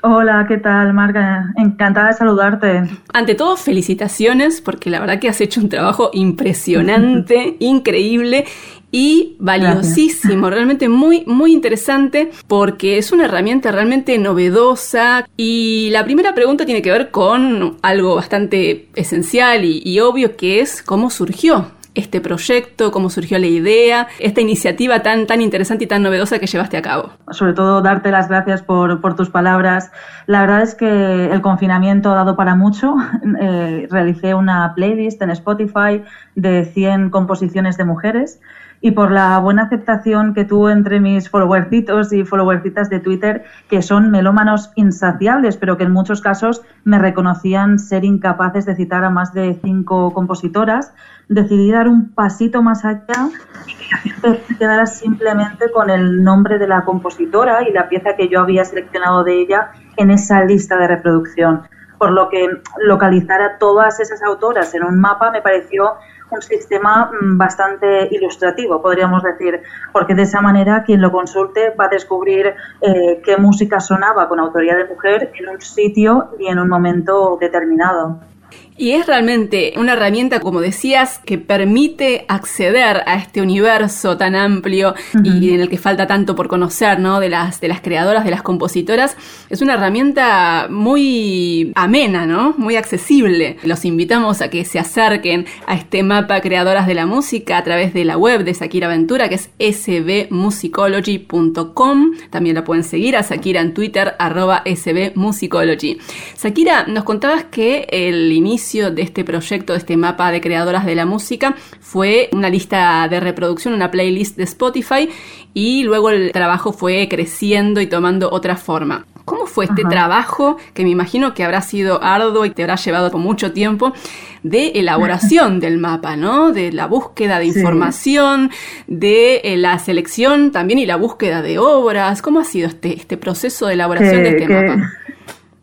Hola, ¿qué tal, Marga? Encantada de saludarte. Ante todo, felicitaciones porque la verdad que has hecho un trabajo impresionante, increíble y valiosísimo, realmente muy, muy interesante porque es una herramienta realmente novedosa. Y la primera pregunta tiene que ver con algo bastante esencial y, y obvio que es cómo surgió este proyecto, cómo surgió la idea, esta iniciativa tan, tan interesante y tan novedosa que llevaste a cabo. Sobre todo darte las gracias por, por tus palabras. La verdad es que el confinamiento ha dado para mucho. Eh, realicé una playlist en Spotify de 100 composiciones de mujeres y por la buena aceptación que tuvo entre mis followercitos y followercitas de Twitter, que son melómanos insaciables, pero que en muchos casos me reconocían ser incapaces de citar a más de cinco compositoras, decidí dar un pasito más allá y que quedara simplemente con el nombre de la compositora y la pieza que yo había seleccionado de ella en esa lista de reproducción. Por lo que localizar a todas esas autoras en un mapa me pareció un sistema mm, bastante ilustrativo, podríamos decir, porque de esa manera quien lo consulte va a descubrir eh, qué música sonaba con autoría de mujer en un sitio y en un momento determinado. Y es realmente una herramienta, como decías, que permite acceder a este universo tan amplio y en el que falta tanto por conocer, ¿no? De las, de las creadoras, de las compositoras. Es una herramienta muy amena, ¿no? Muy accesible. Los invitamos a que se acerquen a este mapa Creadoras de la Música a través de la web de Sakira Ventura, que es sbmusicology.com. También la pueden seguir a Sakira en Twitter, arroba sbmusicology. Sakira, nos contabas que el inicio de este proyecto, de este mapa de creadoras de la música, fue una lista de reproducción, una playlist de Spotify y luego el trabajo fue creciendo y tomando otra forma. ¿Cómo fue este trabajo, que me imagino que habrá sido arduo y te habrá llevado por mucho tiempo, de elaboración del mapa, ¿no? De la búsqueda de información, de eh, la selección también y la búsqueda de obras. ¿Cómo ha sido este, este proceso de elaboración de este mapa?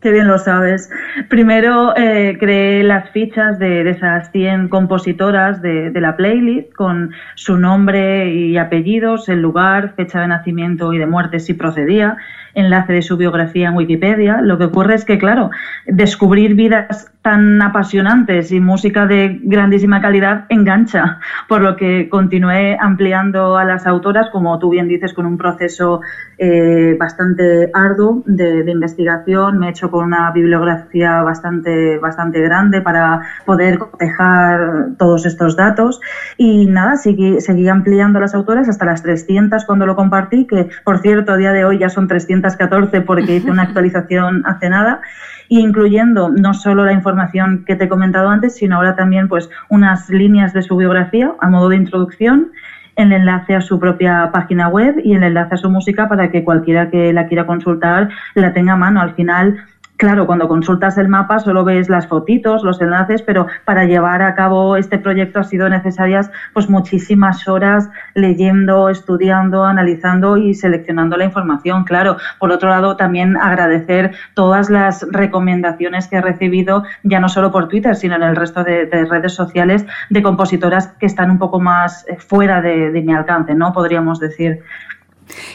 Qué bien lo sabes. Primero eh, creé las fichas de, esas 100 compositoras de, de, la playlist con su nombre y apellidos, el lugar, fecha de nacimiento y de muerte si procedía, enlace de su biografía en Wikipedia. Lo que ocurre es que, claro, descubrir vidas tan apasionantes y música de grandísima calidad engancha, por lo que continué ampliando a las autoras, como tú bien dices, con un proceso eh, bastante arduo de, investigación. Me he hecho con una bibliografía bastante, bastante grande para poder cotejar todos estos datos. Y nada, seguí, seguí ampliando las autoras hasta las 300 cuando lo compartí, que por cierto, a día de hoy ya son 314 porque hice una actualización hace nada incluyendo no solo la información que te he comentado antes, sino ahora también pues unas líneas de su biografía a modo de introducción, el enlace a su propia página web y el enlace a su música para que cualquiera que la quiera consultar la tenga a mano. Al final Claro, cuando consultas el mapa solo ves las fotitos, los enlaces, pero para llevar a cabo este proyecto ha sido necesarias pues muchísimas horas leyendo, estudiando, analizando y seleccionando la información. Claro, por otro lado también agradecer todas las recomendaciones que he recibido ya no solo por Twitter, sino en el resto de, redes sociales de compositoras que están un poco más eh, fuera de, de mi alcance, ¿no? Podríamos decir.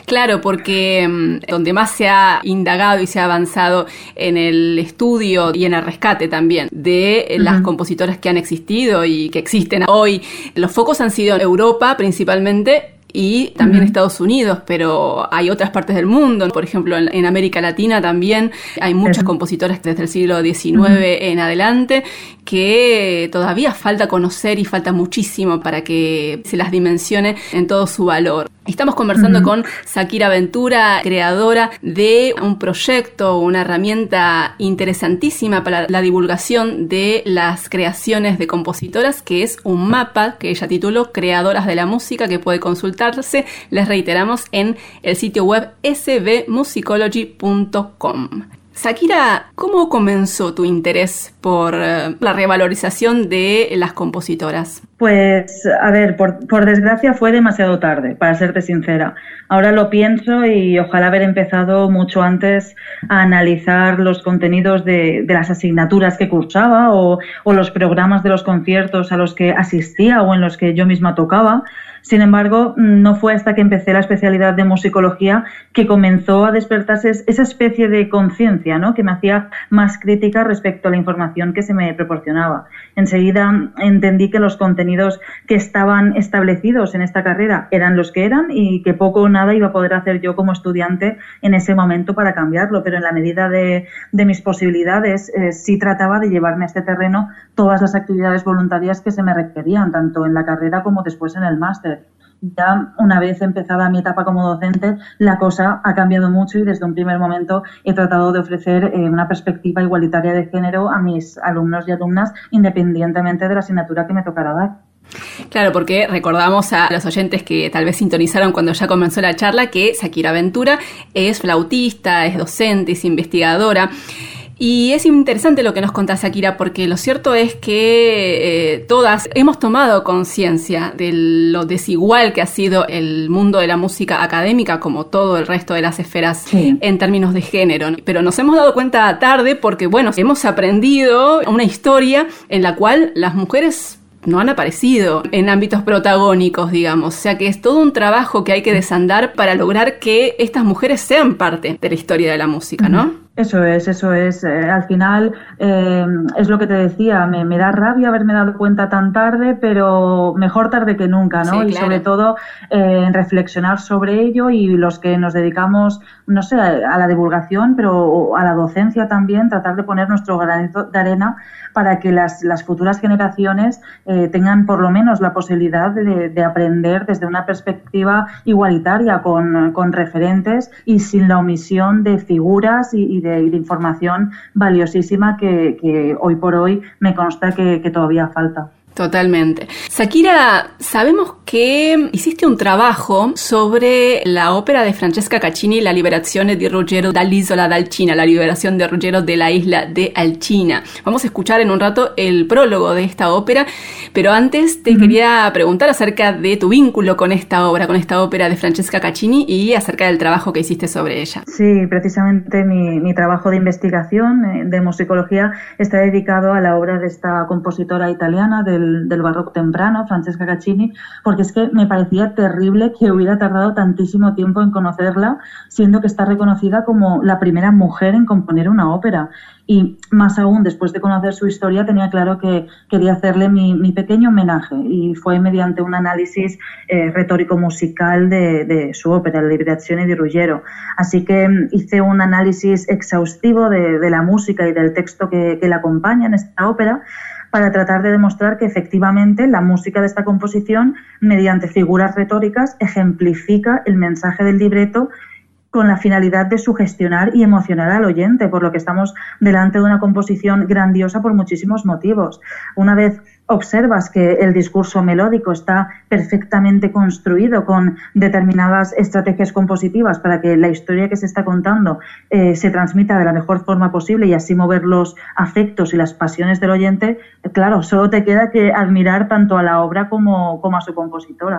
Claro, porque mm, donde más se ha indagado y se ha avanzado en el estudio y en el rescate también de las compositoras que han existido y que existen hoy, los focos han sido en Europa principalmente y también Estados Unidos, pero hay otras partes del mundo, por ejemplo en, América Latina también hay muchas compositoras desde el siglo XIX en adelante que todavía falta conocer y falta muchísimo para que se las dimensione en todo su valor. Estamos conversando con Sakira Ventura, creadora de un proyecto, una herramienta interesantísima para la divulgación de las creaciones de compositoras, que es un mapa que ella tituló Creadoras de la Música, que puede consultarse, les reiteramos, en el sitio web sbmusicology.com. Sakira, ¿cómo comenzó tu interés por eh, la revalorización de las compositoras? Pues, a ver, por, desgracia fue demasiado tarde, para serte sincera. Ahora lo pienso y ojalá haber empezado mucho antes a analizar los contenidos de, las asignaturas que cursaba o, o los programas de los conciertos a los que asistía o en los que yo misma tocaba sin embargo, no fue hasta que empecé la especialidad de musicología que comenzó a despertarse esa especie de conciencia ¿no? que me hacía más crítica respecto a la información que se me proporcionaba. Enseguida entendí que los contenidos que estaban establecidos en esta carrera eran los que eran y que poco o nada iba a poder hacer yo como estudiante en ese momento para cambiarlo, pero en la medida de, mis posibilidades eh, sí trataba de llevarme a este terreno todas las actividades voluntarias que se me requerían, tanto en la carrera como después en el máster ya una vez empezada mi etapa como docente, la cosa ha cambiado mucho y desde un primer momento he tratado de ofrecer eh, una perspectiva igualitaria de género a mis alumnos y alumnas, independientemente de la asignatura que me tocara dar. Claro, porque recordamos a los oyentes que tal vez sintonizaron cuando ya comenzó la charla que Shakira Ventura es flautista, es docente, es investigadora. Y es interesante lo que nos contás, Akira, porque lo cierto es que eh, todas hemos tomado conciencia de lo desigual que ha sido el mundo de la música académica, como todo el resto de las esferas en términos de género. Pero nos hemos dado cuenta tarde porque, bueno, hemos aprendido una historia en la cual las mujeres no han aparecido en ámbitos protagónicos, digamos. O sea que es todo un trabajo que hay que desandar para lograr que estas mujeres sean parte de la historia de la música, ¿no? Eso es, eso es. Eh, al final eh, es lo que te decía, me, da rabia haberme dado cuenta tan tarde, pero mejor tarde que nunca, ¿no? Y sobre todo eh, reflexionar sobre ello y los que nos dedicamos, no sé, a la divulgación, pero a la docencia también, tratar de poner nuestro granito de arena para que las, las futuras generaciones eh, tengan por lo menos la posibilidad de, de aprender desde una perspectiva igualitaria, con, con, referentes y sin la omisión de figuras y, de, de, información valiosísima que, hoy por hoy me consta que todavía falta. Totalmente. Sakira, sabemos que hiciste un trabajo sobre la ópera de Francesca Caccini, La liberazione di Ruggero dall'isola d'Alcina, la liberación de Ruggero de la isla de Alcina. Vamos a escuchar en un rato el prólogo de esta ópera, pero antes te quería preguntar acerca de tu vínculo con esta obra, con esta ópera de Francesca Caccini y acerca del trabajo que hiciste sobre ella. Sí, precisamente mi, trabajo de investigación eh, de musicología está dedicado a la obra de esta compositora italiana del barroco temprano, Francesca Caccini, porque es que me parecía terrible que hubiera tardado tantísimo tiempo en conocerla, siendo que está reconocida como la primera mujer en componer una ópera. Y más aún, después de conocer su historia, tenía claro que quería hacerle mi, pequeño homenaje y fue mediante un análisis eh, retórico-musical de, su ópera, La Liberazione di Ruggiero. Así que mm, hice un análisis exhaustivo de, la música y del texto que la acompaña en esta ópera para tratar de demostrar que efectivamente la música de esta composición, mediante figuras retóricas, ejemplifica el mensaje del libreto con la finalidad de sugestionar y emocionar al oyente, por lo que estamos delante de una composición grandiosa por muchísimos motivos. Una vez observas que el discurso melódico está perfectamente construido con determinadas estrategias compositivas para que la historia que se está contando eh, se transmita de la mejor forma posible y así mover los afectos y las pasiones del oyente, claro, solo te queda que admirar tanto a la obra como, como a su compositora.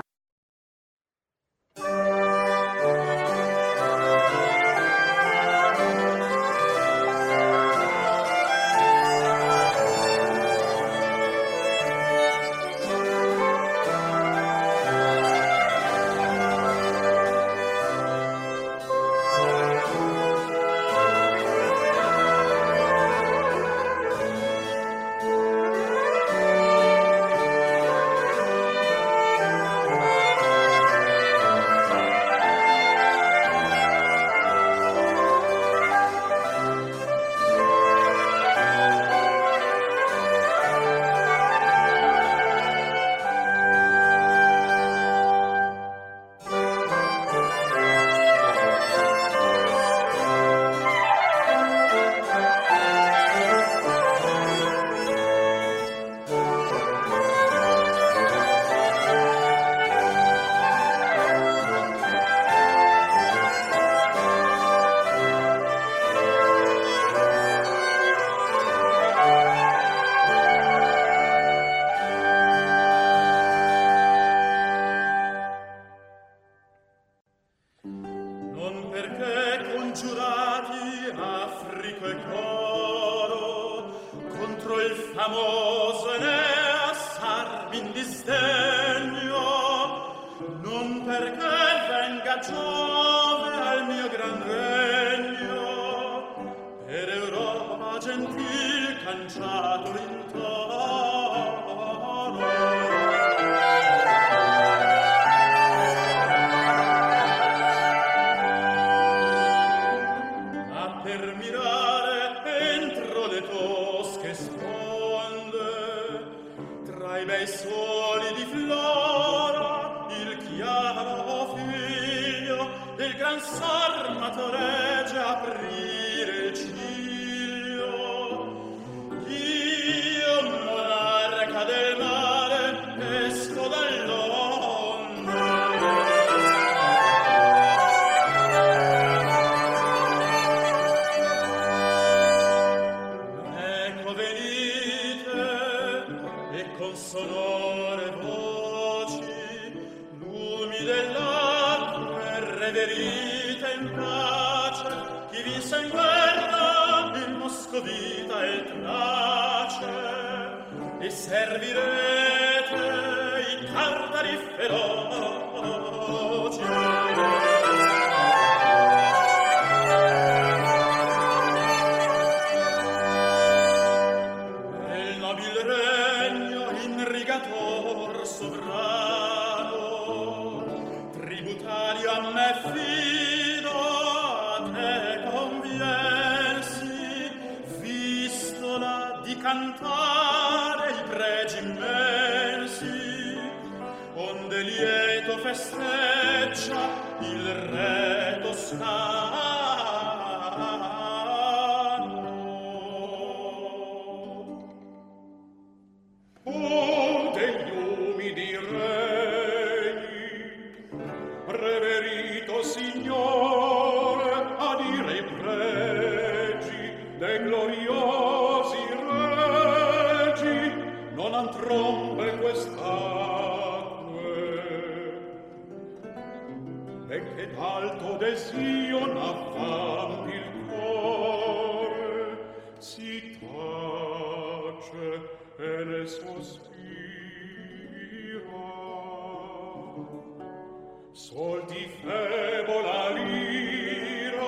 sol di febola lira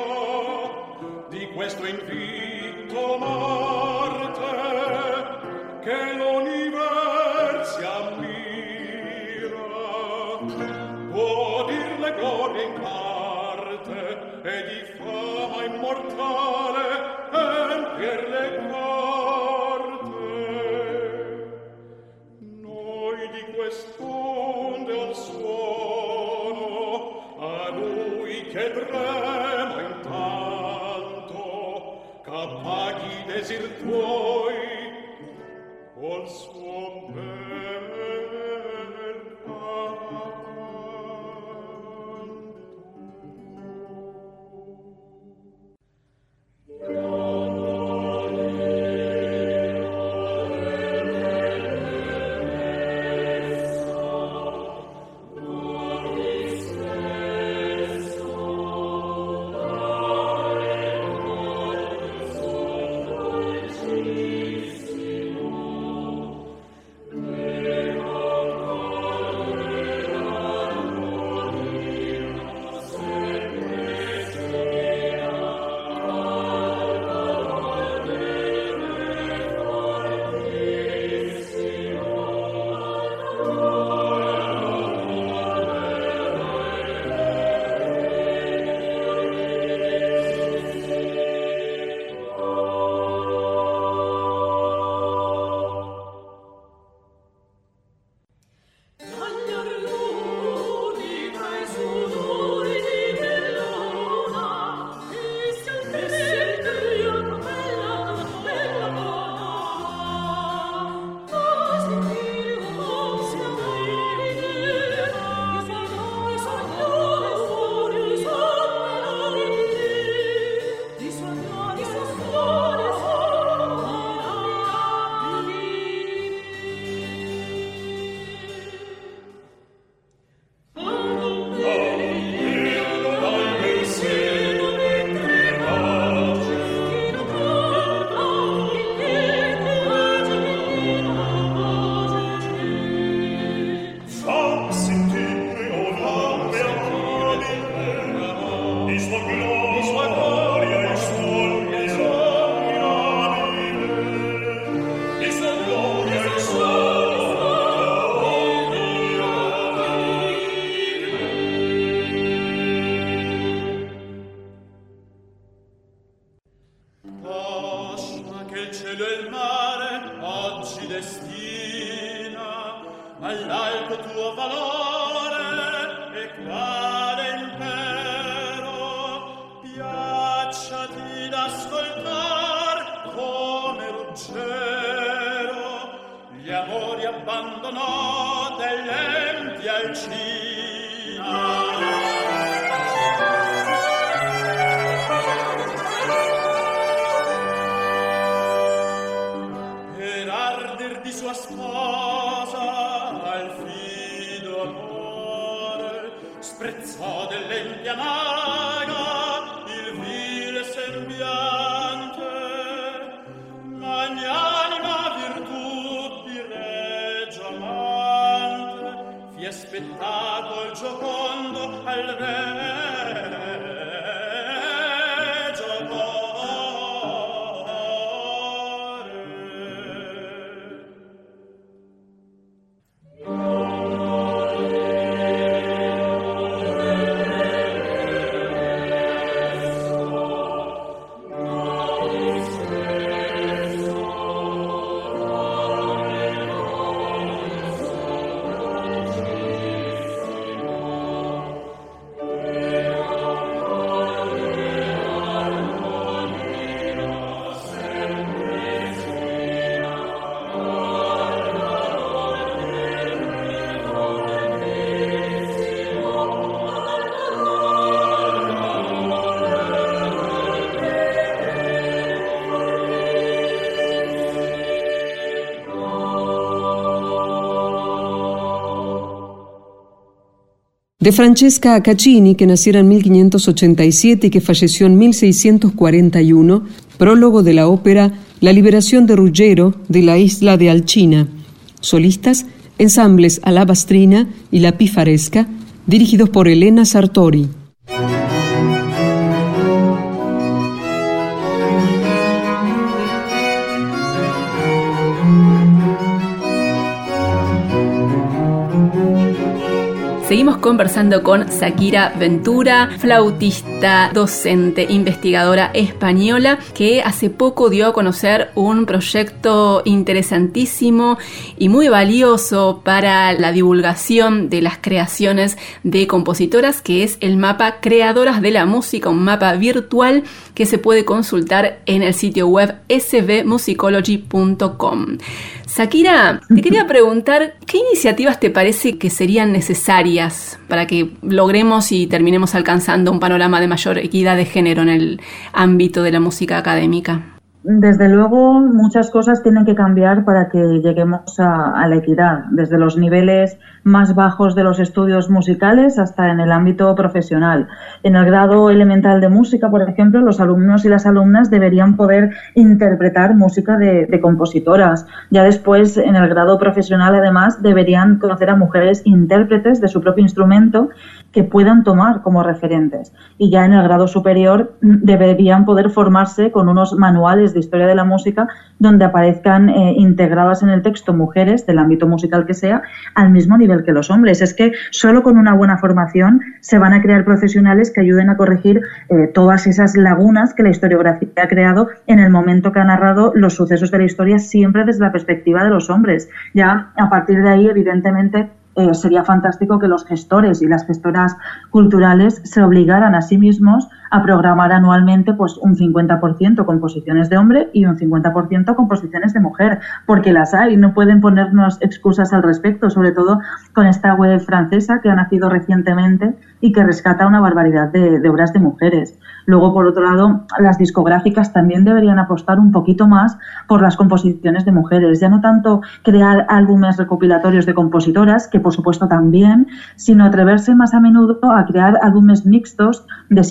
di questo invitto morte che l'universo ammira. Può dir le glorie in parte e di fama immortale pater di sua sposa al fido amore sprezzò dell'empia maga il vile sembiante. Ma gn'anima virtù di reggio amante fie il giocondo al re. De Francesca Caccini, que naciera en 1587 y que falleció en 1641, prólogo de la ópera La liberación de Ruggiero de la isla de Alcina. Solistas, ensambles Alabastrina y La Pifaresca, dirigidos por Elena Sartori. Seguimos conversando con Shakira Ventura, flautista, docente, investigadora española, que hace poco dio a conocer un proyecto interesantísimo y muy valioso para la divulgación de las creaciones de compositoras, que es el mapa Creadoras de la Música, un mapa virtual que se puede consultar en el sitio web sbmusicology.com. Shakira, te quería preguntar, ¿qué iniciativas te parece que serían necesarias para que logremos y terminemos alcanzando un panorama de mayor equidad de género en el ámbito de la música académica? Desde luego, muchas cosas tienen que cambiar para que lleguemos a, la equidad, desde los niveles más bajos de los estudios musicales hasta en el ámbito profesional. En el grado elemental de música, por ejemplo, los alumnos y las alumnas deberían poder interpretar música de, de compositoras. Ya después, en el grado profesional, además, deberían conocer a mujeres intérpretes de su propio instrumento que puedan tomar como referentes. Y ya en el grado superior deberían poder formarse con unos manuales de historia de la música donde aparezcan eh, integradas en el texto mujeres del ámbito musical que sea al mismo nivel que los hombres. Es que solo con una buena formación se van a crear profesionales que ayuden a corregir eh, todas esas lagunas que la historiografía ha creado en el momento que ha narrado los sucesos de la historia siempre desde la perspectiva de los hombres. Ya a partir de ahí, evidentemente, eh, sería fantástico que los gestores y las gestoras culturales se obligaran a sí mismos a programar anualmente pues un 50% composiciones de hombre y un 50% composiciones de mujer, porque las hay, no pueden ponernos excusas al respecto, sobre todo con esta web francesa que ha nacido recientemente y que rescata una barbaridad de obras de mujeres. Luego, por otro lado, las discográficas también deberían apostar un poquito más por las composiciones de mujeres, ya no tanto crear álbumes recopilatorios de compositoras, que por supuesto también, sino atreverse más a menudo a crear álbumes mixtos de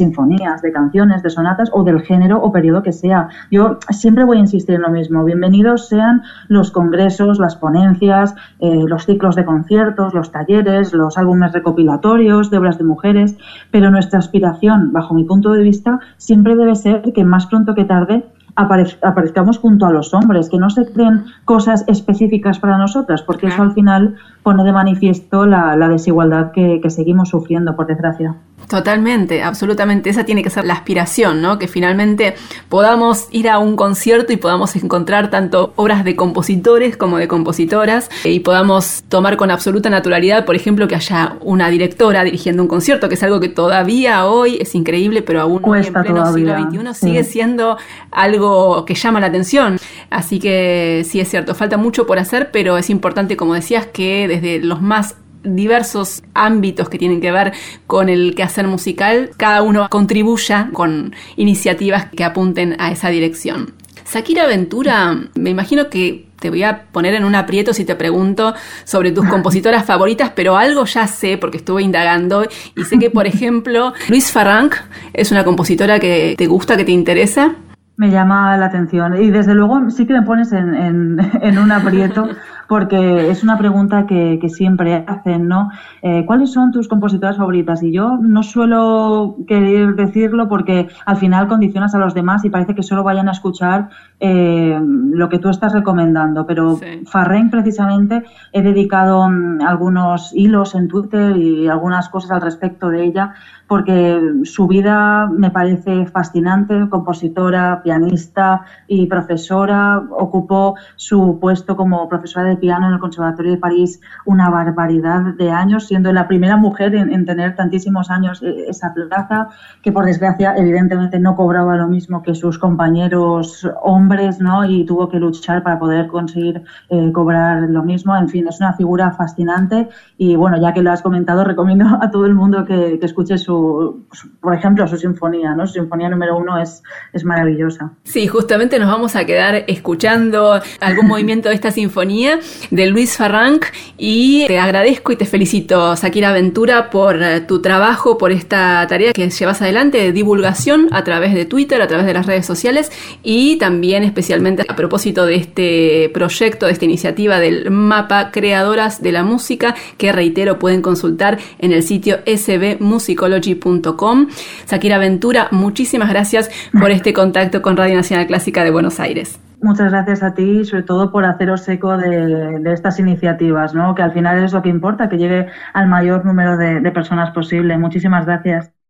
de canciones, de sonatas o del género o periodo que sea. Yo siempre voy a insistir en lo mismo. Bienvenidos sean los congresos, las ponencias, eh, los ciclos de conciertos, los talleres, los álbumes recopilatorios de obras de mujeres, pero nuestra aspiración, bajo mi punto de vista, siempre debe ser que más pronto que tarde aparezcamos junto a los hombres, que no se creen cosas específicas para nosotras, porque eso al final pone de manifiesto la, desigualdad que, que seguimos sufriendo, por desgracia. Totalmente, absolutamente. Esa tiene que ser la aspiración, ¿no? Que finalmente podamos ir a un concierto y podamos encontrar tanto obras de compositores como de compositoras y podamos tomar con absoluta naturalidad, por ejemplo, que haya una directora dirigiendo un concierto, que es algo que todavía hoy es increíble, pero aún hoy en pleno siglo XXI sigue siendo algo que llama la atención. Así que sí es cierto, falta mucho por hacer, pero es importante, como decías, que desde los más diversos ámbitos que tienen que ver con el quehacer musical, cada uno contribuya con iniciativas que apunten a esa dirección. Shakira Ventura, me imagino que te voy a poner en un aprieto si te pregunto sobre tus compositoras favoritas, pero algo ya sé porque estuve indagando y sé que, por ejemplo, Luis Farranc es una compositora que te gusta, que te interesa. Me llama la atención y desde luego sí que me pones en, en un aprieto porque es una pregunta que, siempre hacen, ¿no? Eh, ¿Cuáles son tus compositoras favoritas? Y yo no suelo querer decirlo porque al final condicionas a los demás y parece que solo vayan a escuchar eh, lo que tú estás recomendando. Pero sí. precisamente, he dedicado mm, algunos hilos en Twitter y algunas cosas al respecto de ella porque su vida me parece fascinante, compositora, pianista y profesora. Ocupó su puesto como profesora de piano en el Conservatorio de París una barbaridad de años, siendo la primera mujer en, tener tantísimos años eh, esa plaza, que por desgracia evidentemente no cobraba lo mismo que sus compañeros hombres, ¿no? Y tuvo que luchar para poder conseguir eh, cobrar lo mismo. En fin, es una figura fascinante y bueno, ya que lo has comentado, recomiendo a todo el mundo que escuche su por ejemplo, su sinfonía, ¿no? Su sinfonía número uno es, es maravillosa. Sí, justamente nos vamos a quedar escuchando algún movimiento de esta sinfonía de Luis Farranc y te agradezco y te felicito, Sakira Ventura, por eh, tu trabajo, por esta tarea que llevas adelante de divulgación a través de Twitter, a través de las redes sociales y también especialmente a propósito de este proyecto, de esta iniciativa del mapa Creadoras de la Música, que reitero pueden consultar en el sitio sbmusicology com Sakira Ventura, muchísimas gracias por este contacto con Radio Nacional Clásica de Buenos Aires. Muchas gracias a ti, sobre todo por haceros eco de, estas iniciativas, ¿no? que al final es lo que importa, que llegue al mayor número de personas posible. Muchísimas gracias.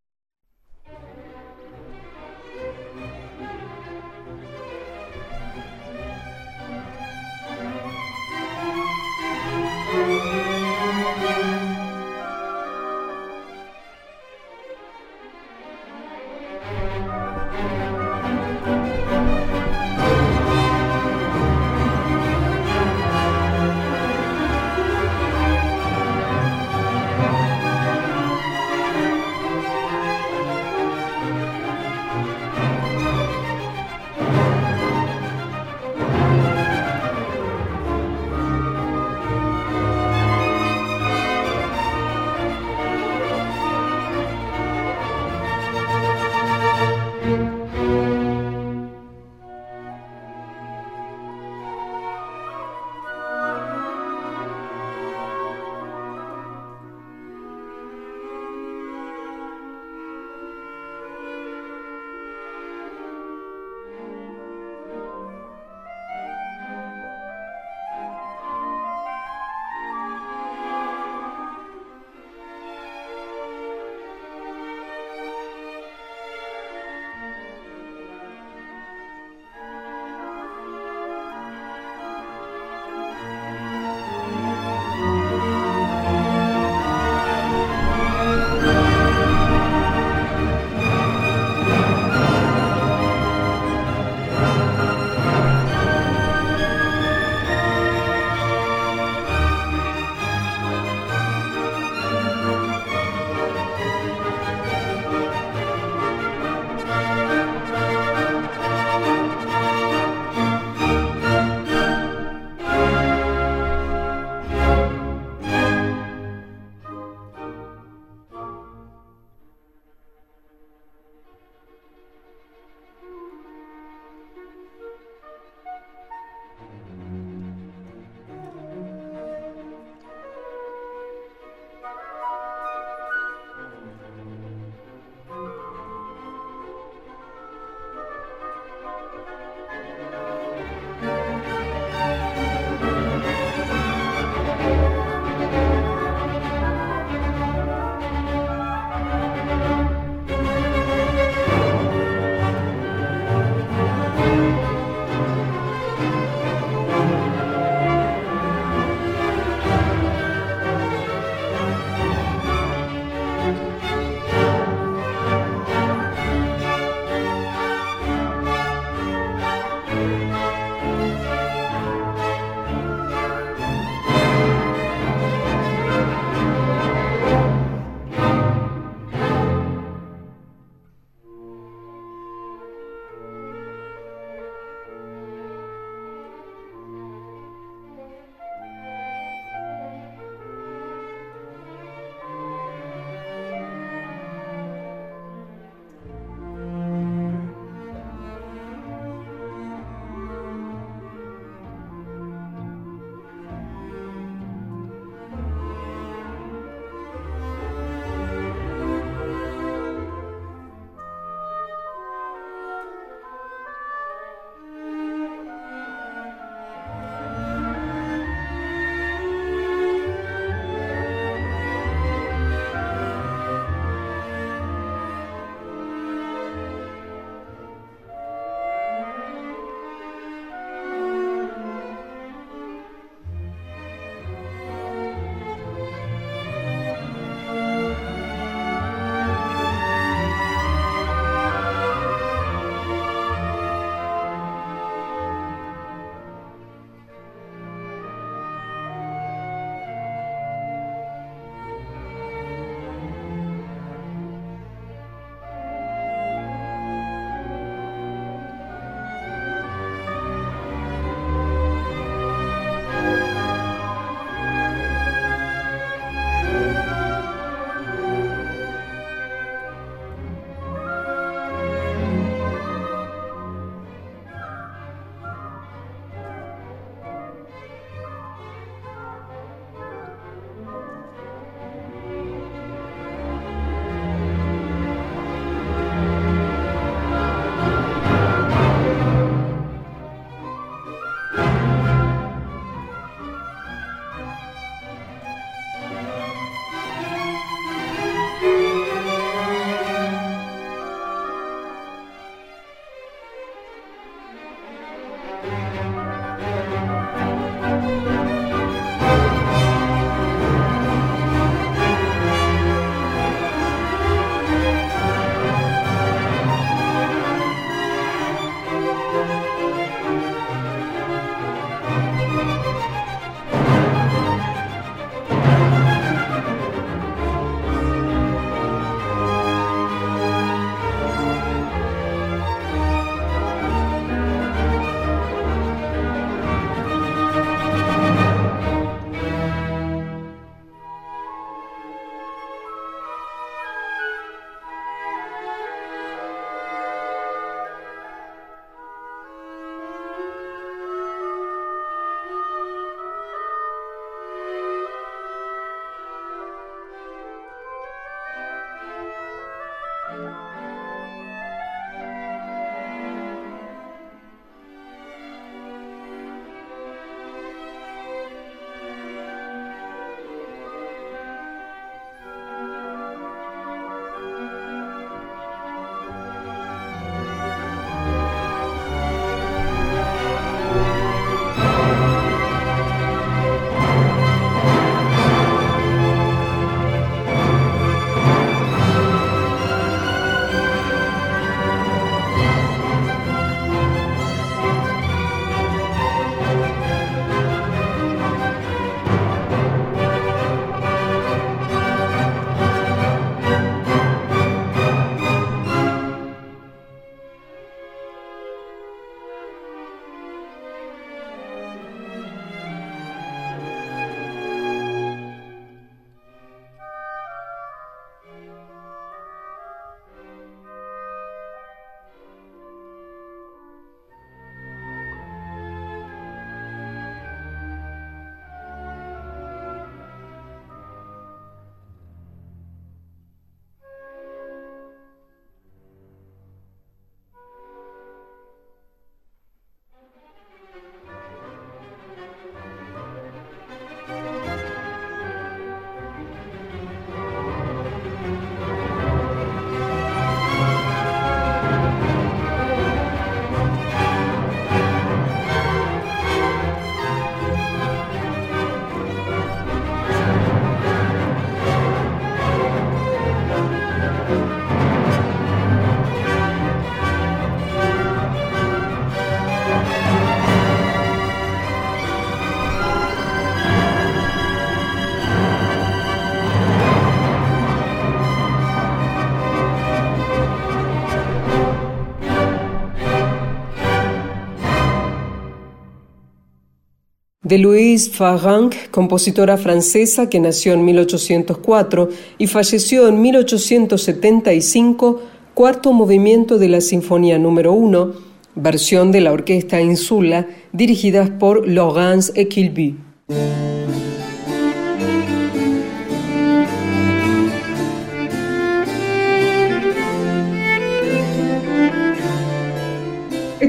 De Louise Farranc, compositora francesa que nació en 1804 y falleció en 1875, cuarto movimiento de la Sinfonía número 1, versión de la Orquesta Insula, dirigida por Laurence Equilby.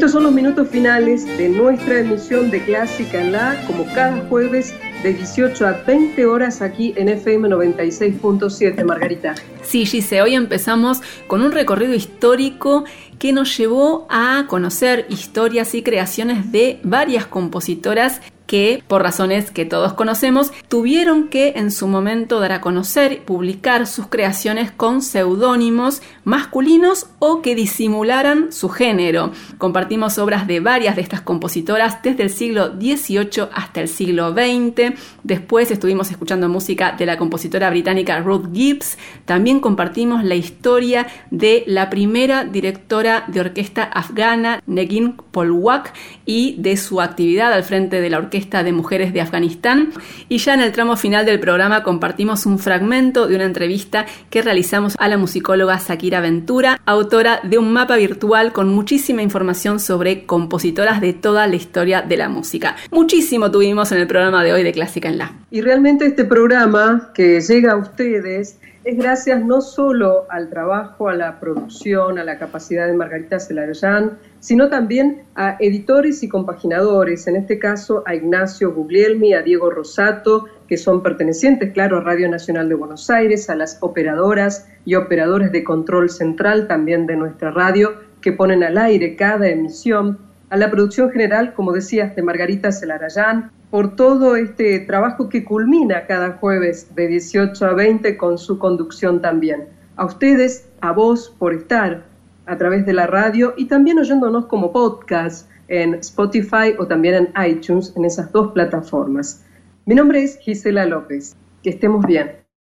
Estos son los minutos finales de nuestra emisión de Clásica la, como cada jueves de 18 a 20 horas aquí en FM 96.7, Margarita. Sí, Gise, hoy empezamos con un recorrido histórico que nos llevó a conocer historias y creaciones de varias compositoras que, por razones que todos conocemos, tuvieron que en su momento dar a conocer, y publicar sus creaciones con seudónimos masculinos o que disimularan su género. Compartimos obras de varias de estas compositoras desde el siglo XVIII hasta el siglo XX. Después estuvimos escuchando música de la compositora británica Ruth Gibbs. También compartimos la historia de la primera directora de orquesta afgana, Negin Polwak, y de su actividad al frente de la orquesta De Mujeres de Afganistán. Y ya en el tramo final del programa compartimos un fragmento de una entrevista que realizamos a la musicóloga Sakira Ventura, autora de un mapa virtual con muchísima información sobre compositoras de toda la historia de la música. Muchísimo tuvimos en el programa de hoy de Clásica en La. Y realmente este programa que llega a ustedes es gracias no solo al trabajo, a la producción, a la capacidad de Margarita Celarayán, sino también a editores y compaginadores, en este caso a Ignacio Guglielmi, a Diego Rosato, que son pertenecientes, claro, a Radio Nacional de Buenos Aires, a las operadoras y operadores de control central también de nuestra radio, que ponen al aire cada emisión, a la producción general, como decías, de Margarita Celarayán, por todo este trabajo que culmina cada jueves de 18 a 20 con su conducción también. A ustedes, a vos, por estar a través de la radio y también oyéndonos como podcast en Spotify o también en iTunes, en esas dos plataformas. Mi nombre es Gisela López. Que estemos bien.